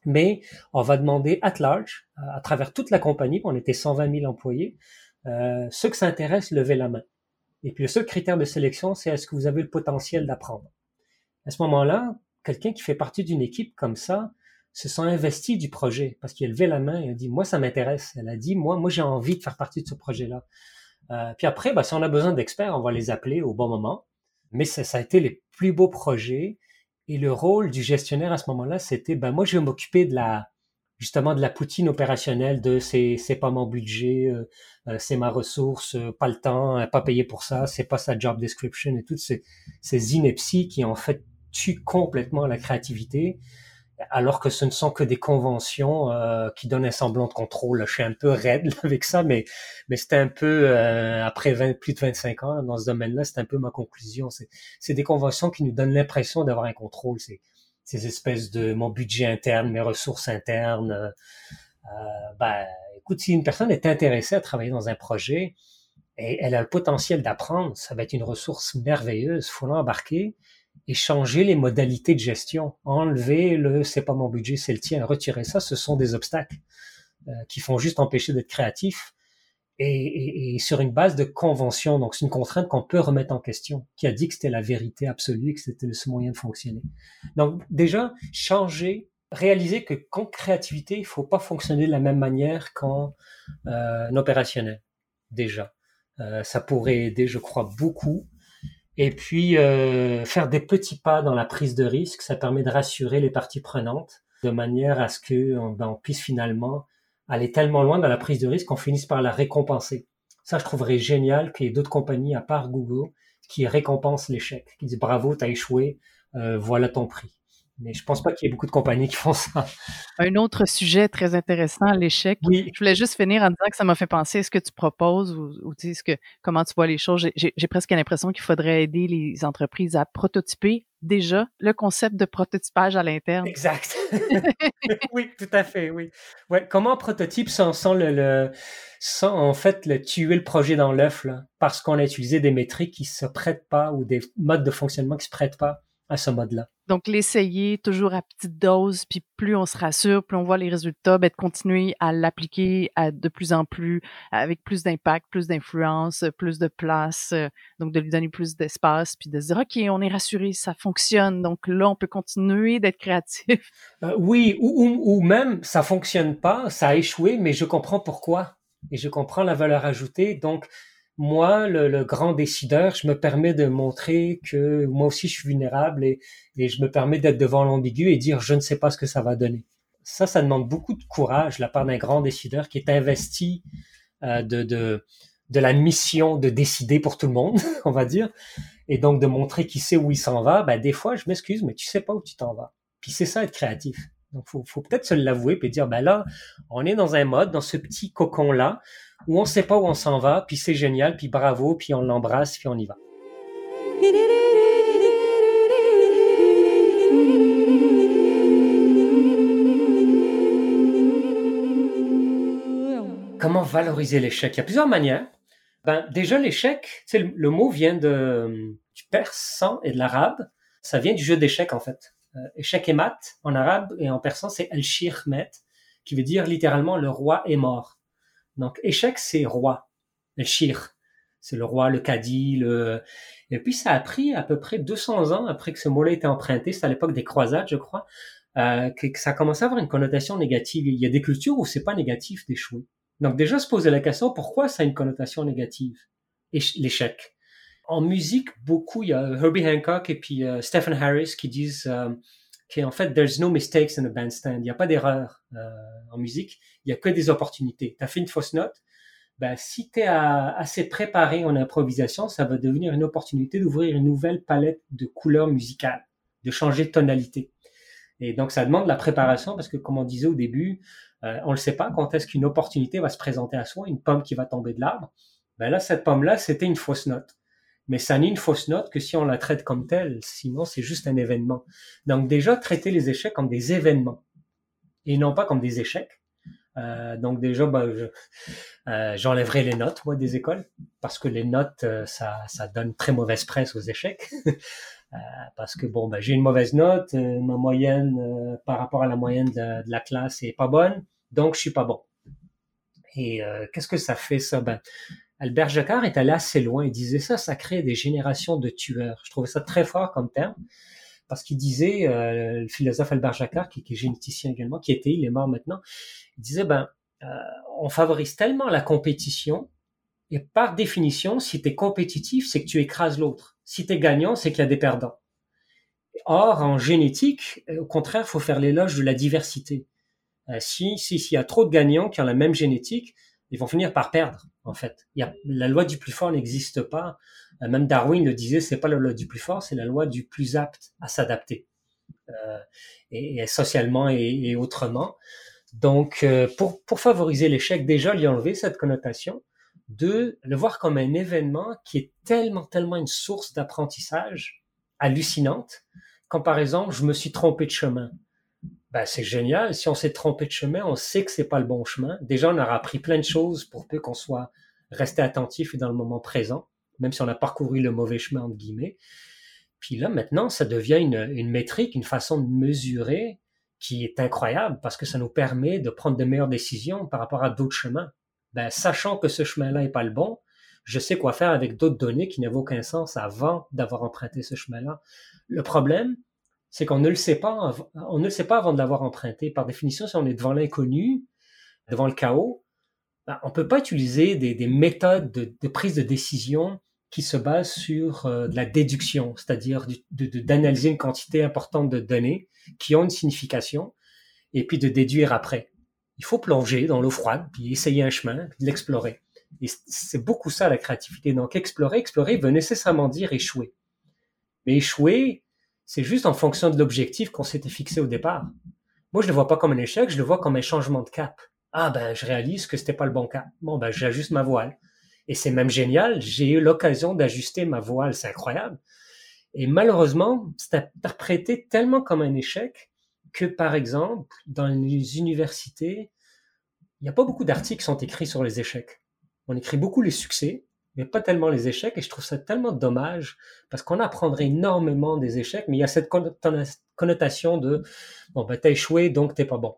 mais on va demander at large, à travers toute la compagnie, on était 120 000 employés, euh, ceux que ça intéresse, levez la main. Et puis le seul critère de sélection, c'est est-ce que vous avez le potentiel d'apprendre. À ce moment-là, quelqu'un qui fait partie d'une équipe comme ça se sent investi du projet parce qu'il a levé la main et a dit moi ça m'intéresse. Elle a dit moi moi j'ai envie de faire partie de ce projet-là. Euh, puis après, bah, si on a besoin d'experts, on va les appeler au bon moment. Mais ça, ça a été les plus beaux projets et le rôle du gestionnaire à ce moment-là, c'était, ben moi, je vais m'occuper de la, justement, de la poutine opérationnelle, de c'est, c'est pas mon budget, euh, euh, c'est ma ressource, euh, pas le temps, pas payé pour ça, c'est pas sa job description et toutes ces, ces inepties qui en fait tuent complètement la créativité alors que ce ne sont que des conventions euh, qui donnent un semblant de contrôle. Je suis un peu raide avec ça, mais mais c'était un peu euh, après 20, plus de 25 ans dans ce domaine-là, c'est un peu ma conclusion. C'est des conventions qui nous donnent l'impression d'avoir un contrôle. C'est ces espèces de mon budget interne, mes ressources internes. Euh, ben, écoute, si une personne est intéressée à travailler dans un projet et elle a le potentiel d'apprendre, ça va être une ressource merveilleuse. Faut l'embarquer et changer les modalités de gestion. Enlever le c'est pas mon budget, c'est le tien, retirer ça, ce sont des obstacles euh, qui font juste empêcher d'être créatif. Et, et, et, sur une base de convention, donc c'est une contrainte qu'on peut remettre en question, qui a dit que c'était la vérité absolue, que c'était seul moyen de fonctionner. Donc déjà, changer, réaliser que qu'en créativité, il faut pas fonctionner de la même manière qu'en euh, opérationnel. Déjà, euh, ça pourrait aider, je crois, beaucoup et puis, euh, faire des petits pas dans la prise de risque, ça permet de rassurer les parties prenantes de manière à ce qu'on ben, on puisse finalement aller tellement loin dans la prise de risque qu'on finisse par la récompenser. Ça, je trouverais génial qu'il y ait d'autres compagnies, à part Google, qui récompensent l'échec, qui disent bravo, t'as échoué, euh, voilà ton prix. Mais je pense pas qu'il y ait beaucoup de compagnies qui font ça. Un autre sujet très intéressant, l'échec. Oui. Je voulais juste finir en disant que ça m'a fait penser à ce que tu proposes ou, ou tu sais, ce que, comment tu vois les choses. J'ai presque l'impression qu'il faudrait aider les entreprises à prototyper déjà le concept de prototypage à l'interne. Exact. oui, tout à fait, oui. Ouais, comment prototype sans, sans le, le, sans en fait le tuer le projet dans l'œuf parce qu'on a utilisé des métriques qui se prêtent pas ou des modes de fonctionnement qui se prêtent pas à ce mode-là. Donc, l'essayer toujours à petite dose, puis plus on se rassure, plus on voit les résultats, ben, de continuer à l'appliquer de plus en plus, avec plus d'impact, plus d'influence, plus de place, euh, donc de lui donner plus d'espace, puis de se dire, OK, on est rassuré, ça fonctionne, donc là, on peut continuer d'être créatif. Euh, oui, ou, ou, ou, même, ça fonctionne pas, ça a échoué, mais je comprends pourquoi, et je comprends la valeur ajoutée, donc moi, le, grand décideur, je me permets de montrer que moi aussi je suis vulnérable et, je me permets d'être devant l'ambigu et dire je ne sais pas ce que ça va donner. Ça, ça demande beaucoup de courage de la part d'un grand décideur qui est investi euh, de, de, la mission de décider pour tout le monde, on va dire, et donc de montrer qui sait où il s'en va. Ben, des fois, je m'excuse, mais tu sais pas où tu t'en vas. Puis c'est ça être créatif. Donc, faut, faut peut-être se l'avouer puis dire, ben là, on est dans un mode, dans ce petit cocon-là, où on ne sait pas où on s'en va, puis c'est génial, puis bravo, puis on l'embrasse, puis on y va. Comment valoriser l'échec? Il y a plusieurs manières. Ben, déjà, l'échec, le, le mot vient du persan et de l'arabe. Ça vient du jeu d'échecs, en fait. Euh, échec et mat, en arabe et en persan, c'est el-shir met, qui veut dire littéralement le roi est mort. Donc, échec, c'est roi. El-shir, c'est le roi, le cadi, le... Et puis, ça a pris à peu près 200 ans après que ce mot-là été emprunté. C'est à l'époque des croisades, je crois, euh, que, ça a commencé à avoir une connotation négative. Il y a des cultures où c'est pas négatif d'échouer. Donc déjà se poser la question pourquoi ça a une connotation négative? L'échec. En musique, beaucoup, il y a Herbie Hancock et puis euh, Stephen Harris qui disent euh, qu'en fait, there's no mistakes in a bandstand. Il n'y a pas d'erreur euh, en musique, il n'y a que des opportunités. Tu as fait une fausse note, ben, si tu es assez préparé en improvisation, ça va devenir une opportunité d'ouvrir une nouvelle palette de couleurs musicales, de changer de tonalité. Et donc, ça demande de la préparation parce que, comme on disait au début, euh, on ne sait pas quand est-ce qu'une opportunité va se présenter à soi, une pomme qui va tomber de l'arbre. Ben là, cette pomme-là, c'était une fausse note. Mais ça n'est une fausse note que si on la traite comme telle, sinon c'est juste un événement. Donc déjà, traiter les échecs comme des événements et non pas comme des échecs. Euh, donc déjà, euh, j'enlèverai les notes, moi, des écoles, parce que les notes, ça, ça donne très mauvaise presse aux échecs. Euh, parce que bon, ben, j'ai une mauvaise note, euh, ma moyenne euh, par rapport à la moyenne de, la classe est pas bonne, donc je suis pas bon. Et qu'est-ce que ça fait ça? Ben, Albert Jacquard est allé assez loin. Il disait ça, ça crée des générations de tueurs. Je trouvais ça très fort comme terme parce qu'il disait, le philosophe Albert Jacquard, qui, est généticien également, qui était, il est mort maintenant, il disait ben, on favorise tellement la compétition et par définition, si tu es compétitif, c'est que tu écrases l'autre. Si tu es gagnant, c'est qu'il y a des perdants. Or, en génétique, euh, au contraire, faut faire l'éloge de la diversité. Euh, si s'il y a trop de gagnants qui ont la même génétique, ils vont finir par perdre. En fait, la loi du plus fort n'existe pas. Euh, même Darwin le disait, c'est pas la loi du plus fort, c'est la loi du plus apte à s'adapter, euh, et, socialement et, autrement. Donc, pour, pour favoriser l'échec, déjà lui enlever cette connotation, de le voir comme un événement qui est tellement, tellement une source d'apprentissage hallucinante. Quand par exemple, je me suis trompé de chemin. Ben, c'est génial. Si on s'est trompé de chemin, on sait que c'est pas le bon chemin. Déjà, on aura appris plein de choses pour peu qu'on soit resté attentif et dans le moment présent, même si on a parcouru le mauvais chemin, entre guillemets. Puis là, maintenant, ça devient une, une métrique, une façon de mesurer qui est incroyable parce que ça nous permet de prendre de meilleures décisions par rapport à d'autres chemins ben, sachant que ce chemin-là n'est pas le bon, je sais quoi faire avec d'autres données qui n'avaient aucun sens avant d'avoir emprunté ce chemin-là. Le problème, c'est qu'on ne le sait pas, on ne le sait pas avant de l'avoir emprunté. Par définition, si on est devant l'inconnu, devant le chaos, ben, on peut pas utiliser des, méthodes de, prise de décision qui se basent sur euh, de la déduction, c'est-à-dire d'analyser une quantité importante de données qui ont une signification et puis de déduire après il faut plonger dans l'eau froide, puis essayer un chemin, puis l'explorer. Et c'est beaucoup ça la créativité. Donc explorer, explorer veut nécessairement dire échouer. Mais échouer, c'est juste en fonction de l'objectif qu'on s'était fixé au départ. Moi, je le vois pas comme un échec, je le vois comme un changement de cap. Ah ben, je réalise que c'était pas le bon cap. Bon ben, j'ajuste ma voile. Et c'est même génial, j'ai eu l'occasion d'ajuster ma voile, c'est incroyable. Et malheureusement, c'est interprété tellement comme un échec que, par exemple, dans les universités, il n'y a pas beaucoup d'articles qui sont écrits sur les échecs. On écrit beaucoup les succès, mais pas tellement les échecs, et je trouve ça tellement dommage, parce qu'on apprendrait énormément des échecs, mais il y a cette connotation de, bon, ben, t'as échoué, donc t'es pas bon.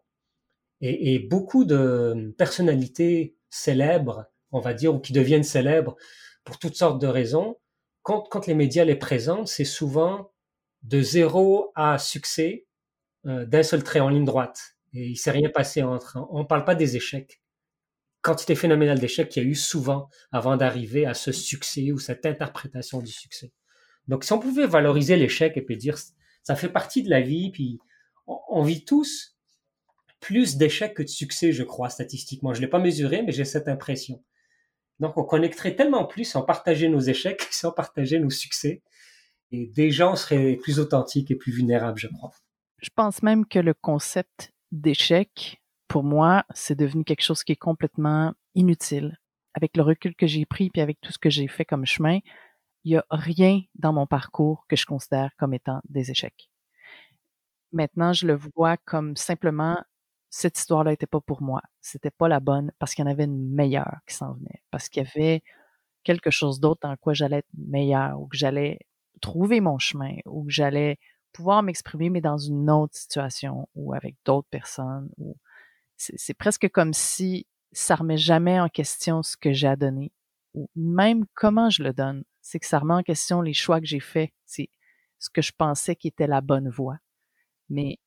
Et, et, beaucoup de personnalités célèbres, on va dire, ou qui deviennent célèbres pour toutes sortes de raisons, quand, quand les médias les présentent, c'est souvent de zéro à succès euh, d'un seul trait en ligne droite. Et il s'est rien passé entre. On ne parle pas des échecs. Quantité phénoménale d'échecs qu'il y a eu souvent avant d'arriver à ce succès ou cette interprétation du succès. Donc, si on pouvait valoriser l'échec et puis dire, ça fait partie de la vie, puis on, vit tous plus d'échecs que de succès, je crois, statistiquement. Je l'ai pas mesuré, mais j'ai cette impression. Donc, on connecterait tellement plus si on partageait nos échecs, si on partageait nos succès. Et des gens seraient plus authentiques et plus vulnérables, je crois. Je pense même que le concept d'échec, pour moi, c'est devenu quelque chose qui est complètement inutile. Avec le recul que j'ai pris, puis avec tout ce que j'ai fait comme chemin, il n'y a rien dans mon parcours que je considère comme étant des échecs. Maintenant, je le vois comme simplement cette histoire-là n'était pas pour moi. C'était pas la bonne parce qu'il y en avait une meilleure qui s'en venait. Parce qu'il y avait quelque chose d'autre dans quoi j'allais être meilleure ou que j'allais trouver mon chemin ou que j'allais pouvoir m'exprimer, mais dans une autre situation ou avec d'autres personnes. Ou c'est presque comme si ça remet jamais en question ce que j'ai à donner ou même comment je le donne. C'est que ça remet en question les choix que j'ai faits. C'est ce que je pensais qui était la bonne voie. Mais,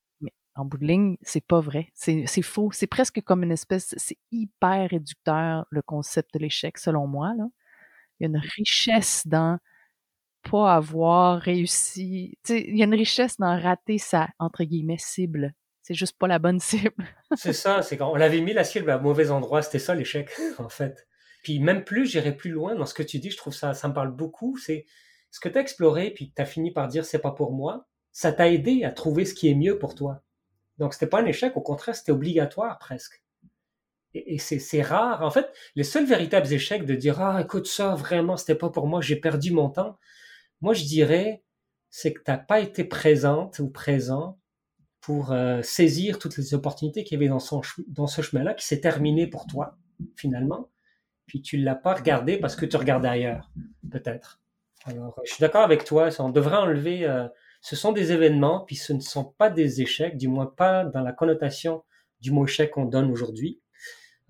en bout de ligne, c'est pas vrai. C'est faux. C'est presque comme une espèce, c'est hyper réducteur, le concept de l'échec, selon moi. Il y a une richesse dans pas avoir réussi. Il y a une richesse dans rater sa, entre guillemets, cible. C'est juste pas la bonne cible. c'est ça, c'est quand on l'avait mis la cible à mauvais endroit, c'était ça l'échec, en fait. Puis même plus, j'irai plus loin dans ce que tu dis, je trouve ça, ça me parle beaucoup, c'est ce que tu as exploré, puis tu as fini par dire c'est pas pour moi, ça t'a aidé à trouver ce qui est mieux pour toi. Donc c'était pas un échec, au contraire, c'était obligatoire presque. Et, c'est rare. En fait, les seuls véritables échecs de dire ah écoute ça vraiment c'était pas pour moi, j'ai perdu mon temps. Moi je dirais c'est que t'as pas été présente ou présent pour euh, saisir toutes les opportunités qu'il y avait dans, ce chemin-là qui s'est terminé pour toi finalement. Puis tu l'as pas regardé parce que tu regardais ailleurs, peut-être. Alors, je suis d'accord avec toi, on devrait enlever, euh, ce sont des événements, puis ce ne sont pas des échecs, du moins pas dans la connotation du mot échec qu'on donne aujourd'hui.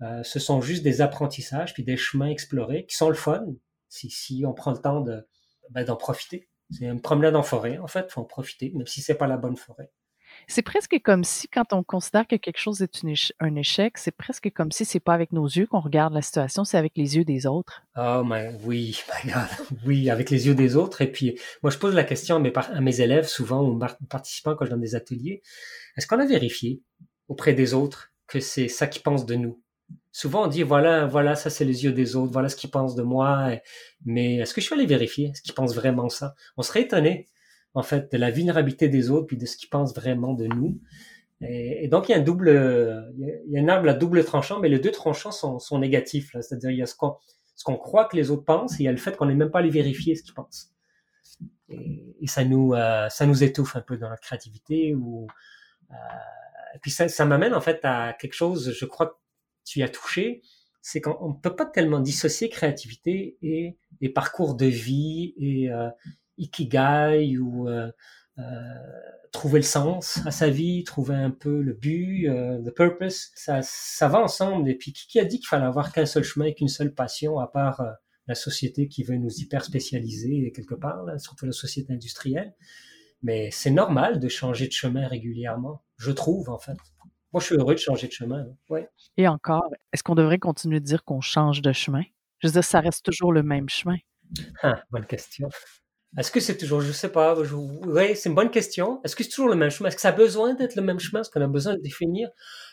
Euh, ce sont juste des apprentissages, puis des chemins explorés qui sont le fun, si, si on prend le temps de, ben, d'en profiter. C'est une promenade en forêt, en fait, faut en profiter, même si c'est pas la bonne forêt. C'est presque comme si, quand on considère que quelque chose est un échec, c'est presque comme si c'est pas avec nos yeux qu'on regarde la situation, c'est avec les yeux des autres. Oh, mais oui, oui, avec les yeux des autres. Et puis, moi, je pose la question à mes, élèves, souvent, ou participants quand je donne des ateliers. Est-ce qu'on a vérifié auprès des autres que c'est ça qu'ils pensent de nous? Souvent, on dit, voilà, voilà, ça, c'est les yeux des autres, voilà ce qu'ils pensent de moi. Mais est-ce que je suis allé vérifier? Est-ce qu'ils pensent vraiment ça? On serait étonné en fait, de la vulnérabilité des autres, puis de ce qu'ils pensent vraiment de nous. Et, donc, il y a un double, il y a, un arbre à double tranchant, mais les deux tranchants sont, négatifs. C'est-à-dire, il y a ce qu'on, ce qu'on croit que les autres pensent, et il y a le fait qu'on n'est même pas allé vérifier ce qu'ils pensent. Et, ça nous, euh, ça nous étouffe un peu dans notre créativité. Ou, euh, et puis ça, ça m'amène en fait à quelque chose, je crois que tu as touché, c'est qu'on ne peut pas tellement dissocier créativité et, et parcours de vie et, euh, ikigai ou euh, euh, trouver le sens à sa vie, trouver un peu le but, euh, the purpose, ça, ça va ensemble. Et puis, qui a dit qu'il fallait avoir qu'un seul chemin, qu'une seule passion, à part la société qui veut nous hyper spécialiser quelque part, surtout la société industrielle? Mais c'est normal de changer de chemin régulièrement, je trouve en fait. Moi, je suis heureux de changer de chemin. Ouais. Et encore, est-ce qu'on devrait continuer de dire qu'on change de chemin? Je veux dire, ça reste toujours le même chemin. Ah, bonne question. Est-ce que c'est toujours, je sais pas, oui, c'est une bonne question. Est-ce que c'est toujours le même chemin? Est-ce que ça a besoin d'être le même chemin? Est-ce qu'on a besoin de définir?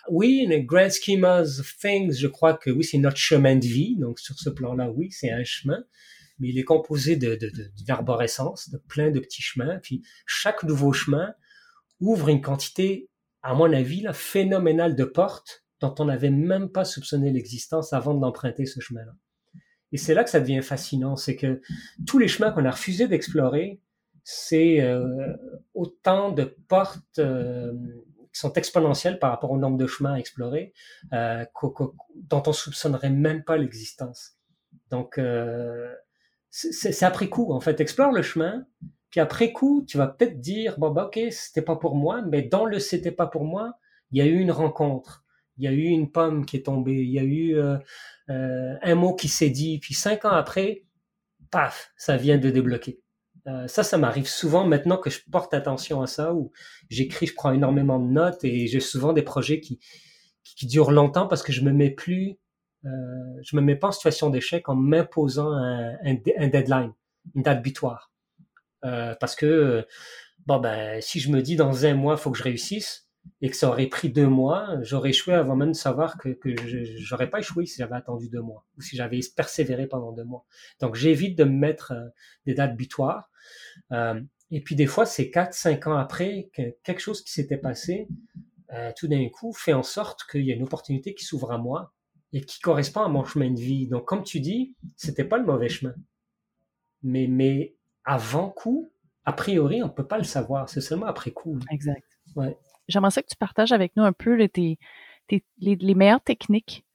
Oui, in a grand scheme of things, je crois que oui, c'est notre chemin de vie. Donc, sur ce plan-là, oui, c'est un chemin. Mais il est composé de, de, de, d'arborescence, de plein de petits chemins. Puis, chaque nouveau chemin ouvre une quantité, à mon avis, là, phénoménale de portes dont on n'avait même pas soupçonné l'existence avant de l'emprunter, ce chemin-là. Et c'est là que ça devient fascinant, c'est que tous les chemins qu'on a refusé d'explorer, c'est euh, autant de portes euh, qui sont exponentielles par rapport au nombre de chemins à explorer, euh, dont on soupçonnerait même pas l'existence. Donc, c'est après coup, en fait, explore le chemin, puis après coup, tu vas peut-être dire, bon, bah, ok, c'était pas pour moi, mais dans le c'était pas pour moi, il y a eu une rencontre il y a eu une pomme qui est tombée, il y a eu euh, euh, un mot qui s'est dit, puis cinq ans après, paf, ça vient de débloquer. Euh, ça, ça m'arrive souvent maintenant que je porte attention à ça, où j'écris, je prends énormément de notes et j'ai souvent des projets qui, qui, durent longtemps parce que je me mets plus, euh, je me mets pas en situation d'échec en m'imposant un, un, un, deadline, une date butoir. Euh, parce que, bon ben, si je me dis dans un mois, il faut que je réussisse, et que ça aurait pris deux mois, j'aurais échoué avant même de savoir que, que j'aurais pas échoué si j'avais attendu deux mois ou si j'avais persévéré pendant deux mois. Donc j'évite de me mettre euh, des dates butoirs. Euh, et puis des fois, c'est quatre, cinq ans après que quelque chose qui s'était passé, euh, tout d'un coup, fait en sorte qu'il y a une opportunité qui s'ouvre à moi et qui correspond à mon chemin de vie. Donc comme tu dis, c'était pas le mauvais chemin. Mais, mais avant coup, a priori, on peut pas le savoir. C'est seulement après coup. Exact. Ouais j'aimerais ça que tu partages avec nous un peu tes, les, meilleures techniques.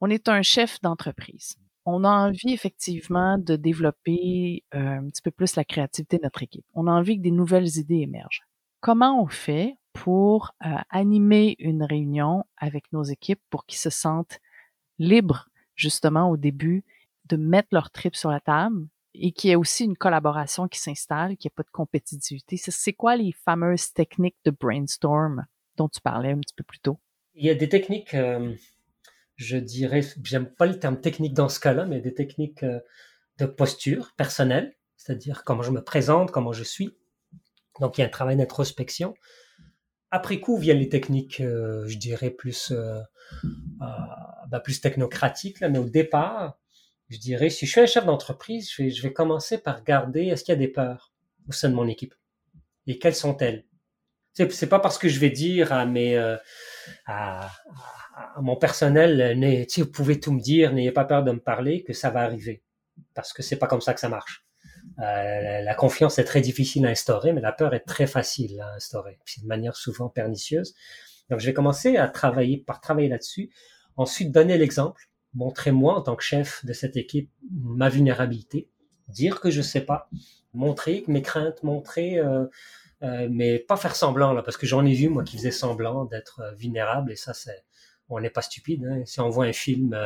On est un chef d'entreprise. On a envie effectivement de développer euh, un petit peu plus la créativité de notre équipe. On a envie que des nouvelles idées émergent. Comment on fait pour euh, animer une réunion avec nos équipes pour qu'ils se sentent libres justement au début de mettre leur trip sur la table et qu'il y ait aussi une collaboration qui s'installe, qu'il n'y ait pas de compétitivité. C'est quoi les fameuses techniques de brainstorm dont tu parlais un petit peu plus tôt? Il y a des techniques, euh, je dirais, j'aime pas le terme technique dans ce cas-là, mais des techniques euh, de posture personnelle, c'est-à-dire comment je me présente, comment je suis. Donc il y a un travail d'introspection. Après coup viennent les techniques, euh, je dirais, plus, bah, plus technocratiques, mais au départ, je dirais, si je suis un chef d'entreprise, je vais, commencer par regarder est-ce qu'il y a des peurs au sein de mon équipe et quelles sont-elles? C'est, pas parce que je vais dire à mes euh, à, mon personnel, vous pouvez tout me dire, n'ayez pas peur de me parler, que ça va arriver, parce que c'est pas comme ça que ça marche. Euh, la confiance est très difficile à instaurer, mais la peur est très facile à instaurer. C'est de manière souvent pernicieuse. Donc, je vais commencer à travailler par travailler là-dessus. Ensuite, donner l'exemple montrer moi en tant que chef de cette équipe ma vulnérabilité, dire que je sais pas, montrer mes craintes, montrer, euh, euh, mais pas faire semblant là, parce que j'en ai vu moi qui faisait semblant d'être euh, vulnérable et ça c'est, on n'est pas stupide. Hein. Si on voit un film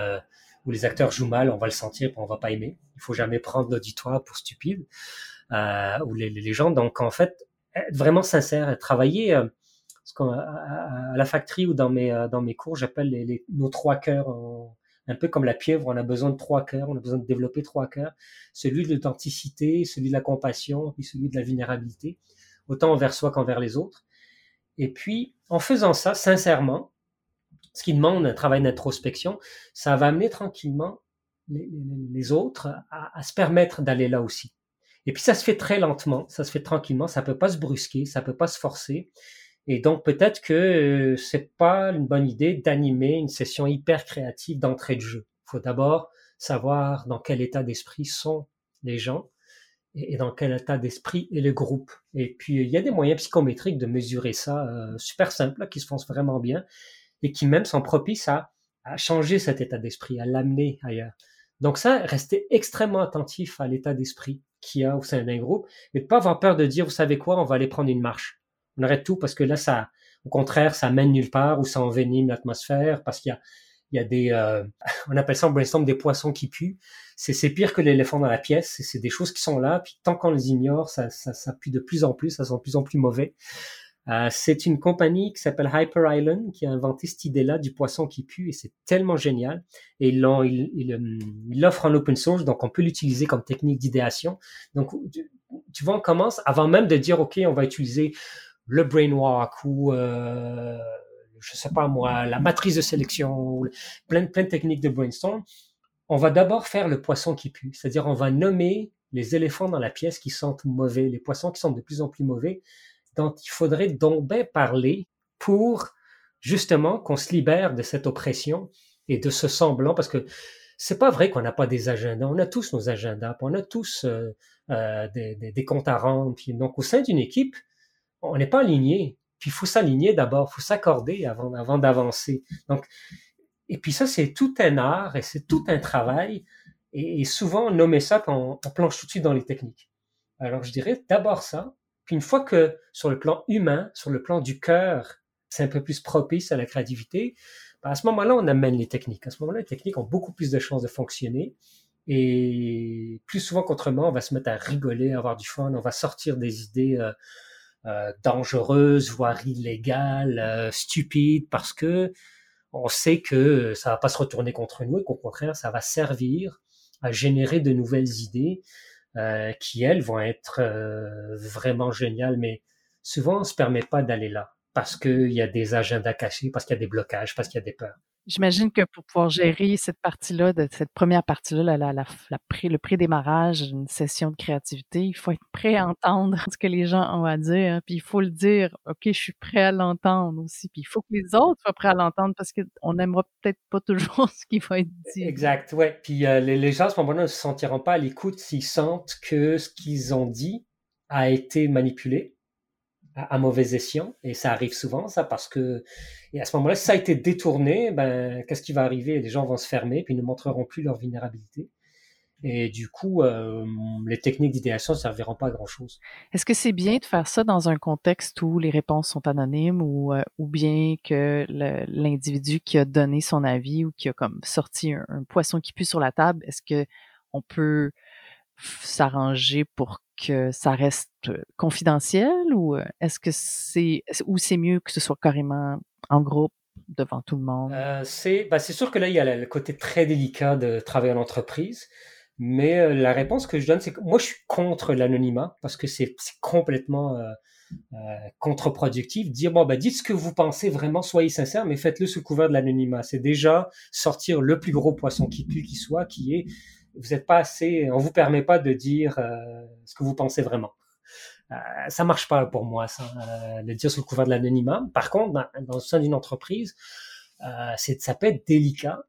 où les acteurs jouent mal, on va le sentir, et on va pas aimer. Il faut jamais prendre l'auditoire pour stupide ou les, les, gens. Donc en fait, être vraiment sincère, travailler. à, la factory ou dans mes dans mes cours, j'appelle les, nos trois cœurs un peu comme la pieuvre, on a besoin de trois cœurs, on a besoin de développer trois cœurs, celui de l'authenticité, celui de la compassion, puis celui de la vulnérabilité, autant envers soi qu'envers les autres. Et puis, en faisant ça, sincèrement, ce qui demande un travail d'introspection, ça va amener tranquillement les, autres à, à, se permettre d'aller là aussi. Et puis ça se fait très lentement, ça se fait tranquillement, ça peut pas se brusquer, ça peut pas se forcer. Et donc peut-être que euh, c'est pas une bonne idée d'animer une session hyper créative d'entrée de jeu. Il faut d'abord savoir dans quel état d'esprit sont les gens et dans quel état d'esprit est le groupe. Et puis il y a des moyens psychométriques de mesurer ça euh, super simples qui se font vraiment bien et qui même sont propices à, à changer cet état d'esprit, à l'amener ailleurs. Donc ça, rester extrêmement attentif à l'état d'esprit qu'il y a au sein d'un groupe et de pas avoir peur de dire, vous savez quoi, on va aller prendre une marche on arrête tout parce que là, ça, au contraire, ça mène nulle part ou ça envenime l'atmosphère parce qu'il y a, il y a des, euh, on appelle ça en brainstorm des poissons qui puent. C'est, pire que l'éléphant dans la pièce. C'est, des choses qui sont là. Puis tant qu'on les ignore, ça, ça, ça pue de plus en plus. Ça sent de plus en plus mauvais. Euh, c'est une compagnie qui s'appelle Hyper Island qui a inventé cette idée-là du poisson qui pue et c'est tellement génial. Et ils l'ont, ils, ils, l'offrent en open source, donc on peut l'utiliser comme technique d'idéation. Donc tu vois, on commence avant même de dire ok, on va utiliser le brainwalk ou euh, je sais pas moi la matrice de sélection plein plein de techniques de brainstorm on va d'abord faire le poisson qui pue. C'est-à-dire on va nommer les éléphants dans la pièce qui sentent mauvais les poissons qui sont de plus en plus mauvais dont il faudrait donc bien parler pour justement qu'on se libère de cette oppression et de ce semblant parce que c'est pas vrai qu'on n'a pas des agendas. On a tous nos agendas on a tous euh, euh, des, des, comptes à rendre donc au sein d'une équipe on n'est pas aligné. Puis il faut s'aligner d'abord, il faut s'accorder avant, avant d'avancer. Donc, et puis ça, c'est tout un art et c'est tout un travail. Et, souvent, on nomme ça quand on, planche tout de suite dans les techniques. Alors, je dirais d'abord ça. Puis une fois que sur le plan humain, sur le plan du cœur, c'est un peu plus propice à la créativité, ben, à ce moment-là, on amène les techniques. À ce moment-là, les techniques ont beaucoup plus de chances de fonctionner. Et plus souvent qu'autrement, on va se mettre à rigoler, à avoir du fun, on va sortir des idées euh, euh, dangereuse, voire illégale, euh, stupide, parce que on sait que ça va pas se retourner contre nous et qu'au contraire, ça va servir à générer de nouvelles idées euh, qui, elles, vont être vraiment géniales. Mais souvent, on se permet pas d'aller là parce qu'il y a des agendas cachés, parce qu'il y a des blocages, parce qu'il y a des peurs. J'imagine que pour pouvoir gérer cette partie-là, de cette première partie-là, la, la, la, le pré-démarrage, une session de créativité, il faut être prêt à entendre ce que les gens ont à dire, hein, puis il faut le dire, OK, je suis prêt à l'entendre aussi, puis il faut que les autres soient prêts à l'entendre parce qu'on n'aimera peut-être pas toujours ce qui va être dit. Exact, ouais. Puis euh, les, les, gens à ce moment-là ne se sentiront pas à l'écoute s'ils sentent que ce qu'ils ont dit a été manipulé, à, mauvais escient. Et ça arrive souvent, ça, parce que et à ce moment-là, si ça a été détourné, ben, qu'est-ce qui va arriver? Les gens vont se fermer, puis ne montreront plus leur vulnérabilité. Et du coup, euh, les techniques d'idéation ne serviront pas à grand-chose. Est-ce que c'est bien de faire ça dans un contexte où les réponses sont anonymes ou, euh, ou bien que l'individu qui a donné son avis ou qui a comme sorti un, un poisson qui pue sur la table, est-ce que on peut s'arranger pour que ça reste euh, confidentiel ou euh, est-ce que c'est ou c'est mieux que ce soit carrément en groupe devant tout le monde? Euh, c'est bah, sûr que là, il y a le côté très délicat de travailler en entreprise. Mais euh, la réponse que je donne, c'est que moi, je suis contre l'anonymat parce que c'est complètement euh, contre-productif. Dire, bon, bah, dites ce que vous pensez vraiment, soyez sincère, mais faites-le sous couvert de l'anonymat. C'est déjà sortir le plus gros poisson qui pue qui soit, qui est vous n'êtes pas assez, on vous permet pas de dire euh, ce que vous pensez vraiment. Euh, ça marche pas pour moi, ça, euh, de dire sous le couvert de l'anonymat. Par contre, dans, dans le sein d'une entreprise, euh, ça peut être délicat.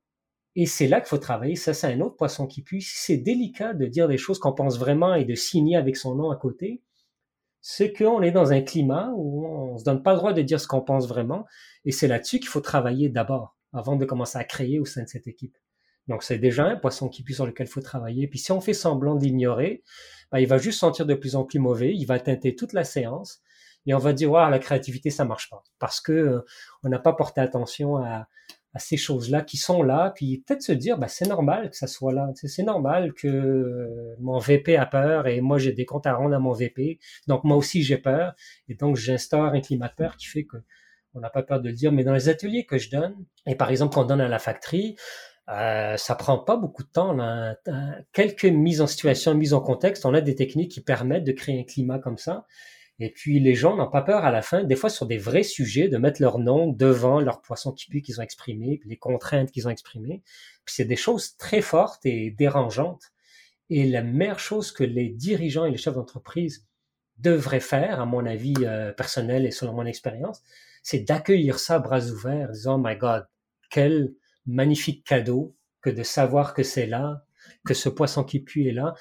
Et c'est là qu'il faut travailler. Ça, c'est un autre poisson qui pue. C'est délicat de dire des choses qu'on pense vraiment et de signer avec son nom à côté, c'est qu'on est dans un climat où on se donne pas le droit de dire ce qu'on pense vraiment. Et c'est là-dessus qu'il faut travailler d'abord, avant de commencer à créer au sein de cette équipe. Donc c'est déjà un poisson qui pue sur lequel il faut travailler. Puis si on fait semblant d'ignorer, ben, il va juste sentir de plus en plus mauvais, il va teinter toute la séance. Et on va dire ouais, la créativité ça marche pas. Parce que euh, on n'a pas porté attention à, à ces choses-là qui sont là, puis peut-être se dire ben, c'est normal que ça soit là, c'est normal que mon VP a peur et moi j'ai des comptes à rendre à mon VP, donc moi aussi j'ai peur. Et donc j'instaure un climat de peur qui fait que on n'a pas peur de le dire, mais dans les ateliers que je donne, et par exemple qu'on donne à la factory, euh, ça prend pas beaucoup de temps. Quelques mises en situation, mises en contexte. On a des techniques qui permettent de créer un climat comme ça. Et puis les gens n'ont pas peur à la fin, des fois sur des vrais sujets, de mettre leur nom devant leur poisson qui pue qu'ils ont exprimé, puis les contraintes qu'ils ont exprimées. Puis c'est des choses très fortes et dérangeantes. Et la meilleure chose que les dirigeants et les chefs d'entreprise devraient faire, à mon avis euh, personnel et selon mon expérience, c'est d'accueillir ça bras ouverts, disant, oh my God, quel magnifique cadeau que de savoir que c'est là, que ce poisson qui pue est là.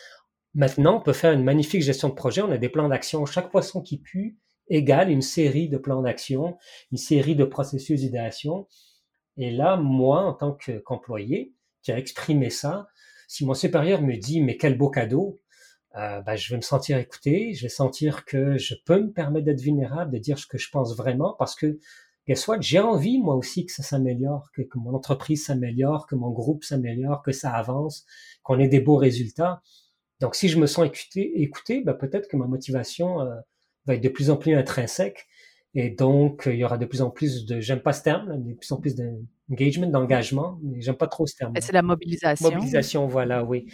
Maintenant, on peut faire une magnifique gestion de projet. On a des plans d'action. Chaque poisson qui pue égale une série de plans d'action, une série de processus d'idéation. Et là, moi, en tant qu'employé, qui a exprimé ça, si mon supérieur me dit mais quel beau cadeau, euh, ben, je vais me sentir écouté, je vais sentir que je peux me permettre d'être vulnérable, de dire ce que je pense vraiment, parce que soit j'ai envie moi aussi que ça s'améliore, que, mon entreprise s'améliore, que mon groupe s'améliore, que ça avance, qu'on ait des beaux résultats. Donc si je me sens écouté, écouté ben, peut-être que ma motivation euh, va être de plus en plus intrinsèque et donc, il y aura de plus en plus de, j'aime pas ce terme, de plus en plus d'engagement, d'engagement, mais j'aime pas trop ce terme. C'est la mobilisation. Mobilisation, voilà, oui.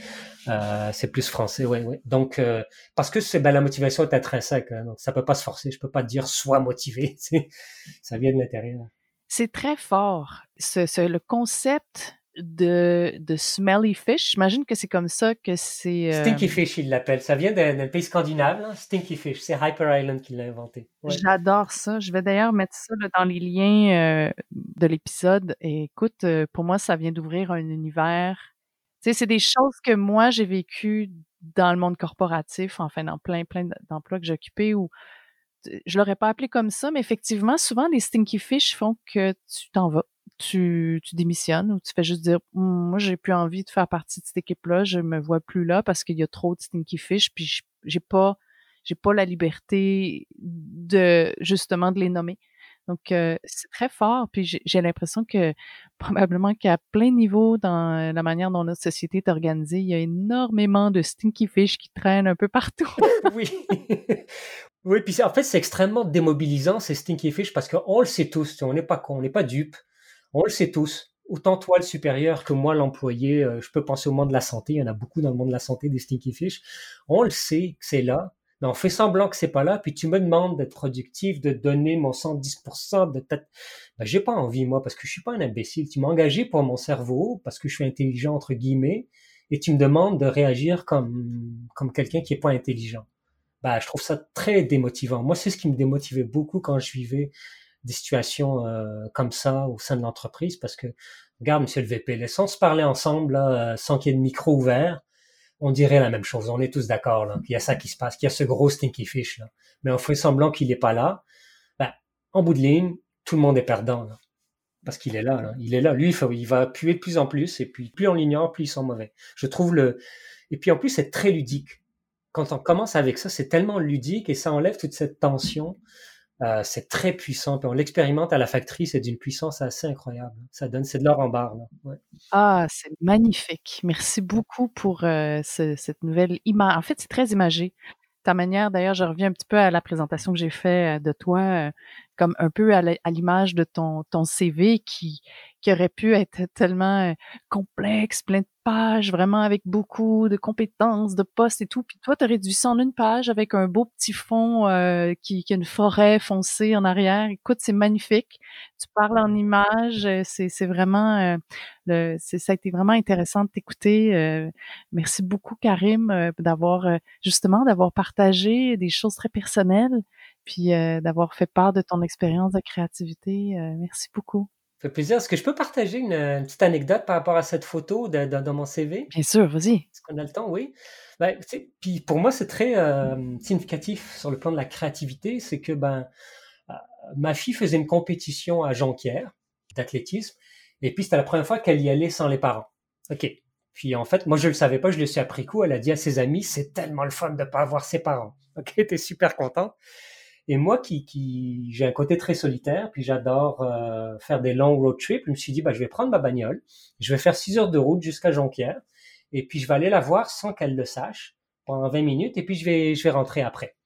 Euh, c'est plus français, oui, oui. Donc, euh, parce que c'est, ben, la motivation est intrinsèque, hein, donc ça peut pas se forcer. Je peux pas dire sois motivé, ça vient de l'intérieur. C'est très fort. Ce, le concept de, de smelly fish. J'imagine que c'est comme ça que c'est. Euh, Stinky fish, il l'appelle. Ça vient d'un pays scandinave, Stinky fish. C'est Hyper Island qui l'a inventé. J'adore ça. Je vais d'ailleurs mettre ça dans les liens euh, de l'épisode. Et écoute, euh, pour moi, ça vient d'ouvrir un univers. Tu sais, c'est des choses que moi, j'ai vécues dans le monde corporatif, enfin, dans plein, plein d'emplois que j'occupais où je l'aurais pas appelé comme ça, mais effectivement, souvent, les stinky fish font que tu t'en vas tu, tu démissionnes ou tu fais juste dire «Hum, moi j'ai plus envie de faire partie de cette équipe-là, je me vois plus là parce qu'il y a trop de stinky fish, puis j'ai pas j'ai pas la liberté de justement de les nommer. Donc euh, c'est très fort, puis j'ai l'impression que probablement qu'à plein niveau dans la manière dont notre société est organisée, il y a énormément de stinky fish qui traînent un peu partout. oui. oui, puis en fait c'est extrêmement démobilisant ces stinky fish parce qu'on le sait tous, on n'est pas con, on n'est pas dupe. On le sait tous. Autant toi le supérieur que moi l'employé, euh, je peux penser au monde de la santé, il y en a beaucoup dans le monde de la santé des stinky fish. On le sait que c'est là, mais on fait semblant que c'est pas là, puis tu me demandes d'être productif, de donner mon 110% de tête. Ben, j'ai pas envie, moi, parce que je suis pas un imbécile. Tu m'as engagé pour mon cerveau, parce que je suis intelligent, entre guillemets, et tu me demandes de réagir comme, comme quelqu'un qui est pas intelligent. Ben, je trouve ça très démotivant. Moi, c'est ce qui me démotivait beaucoup quand je vivais des situations euh, comme ça au sein de l'entreprise parce que, regarde, monsieur le VP, laissons se parler ensemble là, euh, sans qu'il y ait de micro ouvert. on dirait la même chose. On est tous d'accord là, qu'il y a ça qui se passe, qu'il y a ce gros stinky fish là. Mais on fait semblant qu'il n'est pas là. Ben, en bout de ligne, tout le monde est perdant là. Parce qu'il est là, là, Il est là. Lui, il, va puer de plus en plus. Et puis, plus on l'ignore, plus ils sont mauvais. Je trouve le. Et puis, en plus, c'est très ludique. Quand on commence avec ça, c'est tellement ludique et ça enlève toute cette tension. Euh, c'est très puissant. Puis on l'expérimente à la factory, c'est d'une puissance assez incroyable. Ça donne, c'est de l'or en barre. Ah, c'est magnifique. Merci beaucoup pour euh, cette nouvelle image. En fait, c'est très imagé. Ta manière, d'ailleurs, je reviens un petit peu à la présentation que j'ai faite euh, de toi, comme un peu à l'image de ton, ton CV qui, qui aurait pu être tellement complexe, plein de pages, vraiment avec beaucoup de compétences, de postes et tout. Puis toi, tu as réduit ça en une page avec un beau petit fond qui, qui a une forêt foncée en arrière. Écoute, c'est magnifique. Tu parles en images. C'est vraiment... le, ça a été vraiment intéressant de t'écouter. merci beaucoup, Karim, d'avoir justement d'avoir partagé des choses très personnelles puis d'avoir fait part de ton expérience de créativité. merci beaucoup fait plaisir. Est-ce que je peux partager une, petite anecdote par rapport à cette photo de, dans mon CV? Bien sûr, vas-y. Est-ce qu'on a le temps? Oui. Ben, puis pour moi, c'est très euh, significatif sur le plan de la créativité. C'est que ben, euh, ma fille faisait une compétition à Jonquière d'athlétisme. Et puis, c'était la première fois qu'elle y allait sans les parents. OK. Puis en fait, moi, je ne le savais pas, je le suis appris coup. Elle a dit à ses amis, c'est tellement le fun de ne pas avoir ses parents. OK, t'es super content. Et moi, qui, qui j'ai un côté très solitaire, puis j'adore euh, faire des longs road trips, je me suis dit, bah, je vais prendre ma bagnole, je vais faire six heures de route jusqu'à Jonquière, et puis je vais aller la voir sans qu'elle le sache pendant 20 minutes, et puis je vais, je vais rentrer après.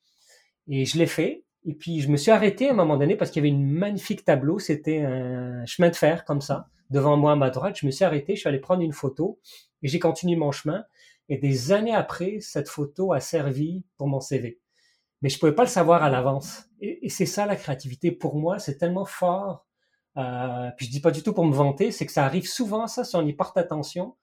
Et je l'ai fait, et puis je me suis arrêté à un moment donné parce qu'il y avait une magnifique tableau, c'était un chemin de fer comme ça, devant moi à ma droite. Je me suis arrêté, je suis allé prendre une photo, et j'ai continué mon chemin. Et des années après, cette photo a servi pour mon CV mais je pouvais pas le savoir à l'avance. Et, c'est ça la créativité pour moi, c'est tellement fort. Euh, puis je dis pas du tout pour me vanter, c'est que ça arrive souvent ça si on y porte attention.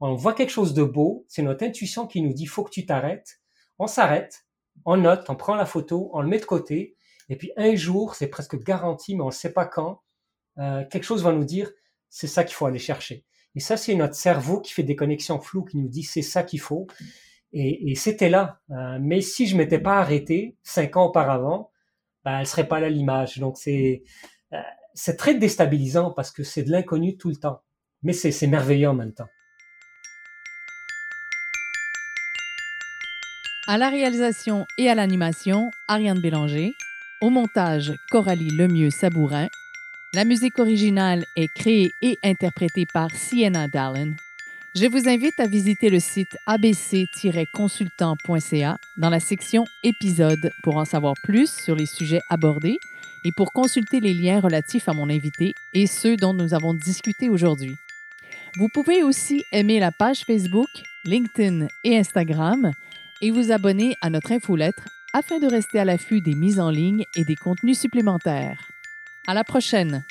On voit quelque chose de beau, c'est notre intuition qui nous dit faut que tu t'arrêtes. On s'arrête, on note, on prend la photo, on le met de côté, et puis un jour, c'est presque garanti, mais on ne sait pas quand, euh, quelque chose va nous dire c'est ça qu'il faut aller chercher. Et ça, c'est notre cerveau qui fait des connexions floues, qui nous dit c'est ça qu'il faut. Et, c'était là. Euh, mais si je m'étais pas arrêté cinq ans auparavant, ben, elle serait pas là l'image. Donc c'est euh, c'est très déstabilisant parce que c'est de l'inconnu tout le temps. Mais c'est merveilleux en même temps. À la réalisation et à l'animation, Ariane Bélanger. Au montage, Coralie Lemieux-Sabourin. La musique originale est créée et interprétée par Sienna Dallin. Je vous invite à visiter le site abc-consultant.ca dans la section Épisodes pour en savoir plus sur les sujets abordés et pour consulter les liens relatifs à mon invité et ceux dont nous avons discuté aujourd'hui. Vous pouvez aussi aimer la page Facebook, LinkedIn et Instagram et vous abonner à notre infolettre afin de rester à l'affût des mises en ligne et des contenus supplémentaires. À la prochaine!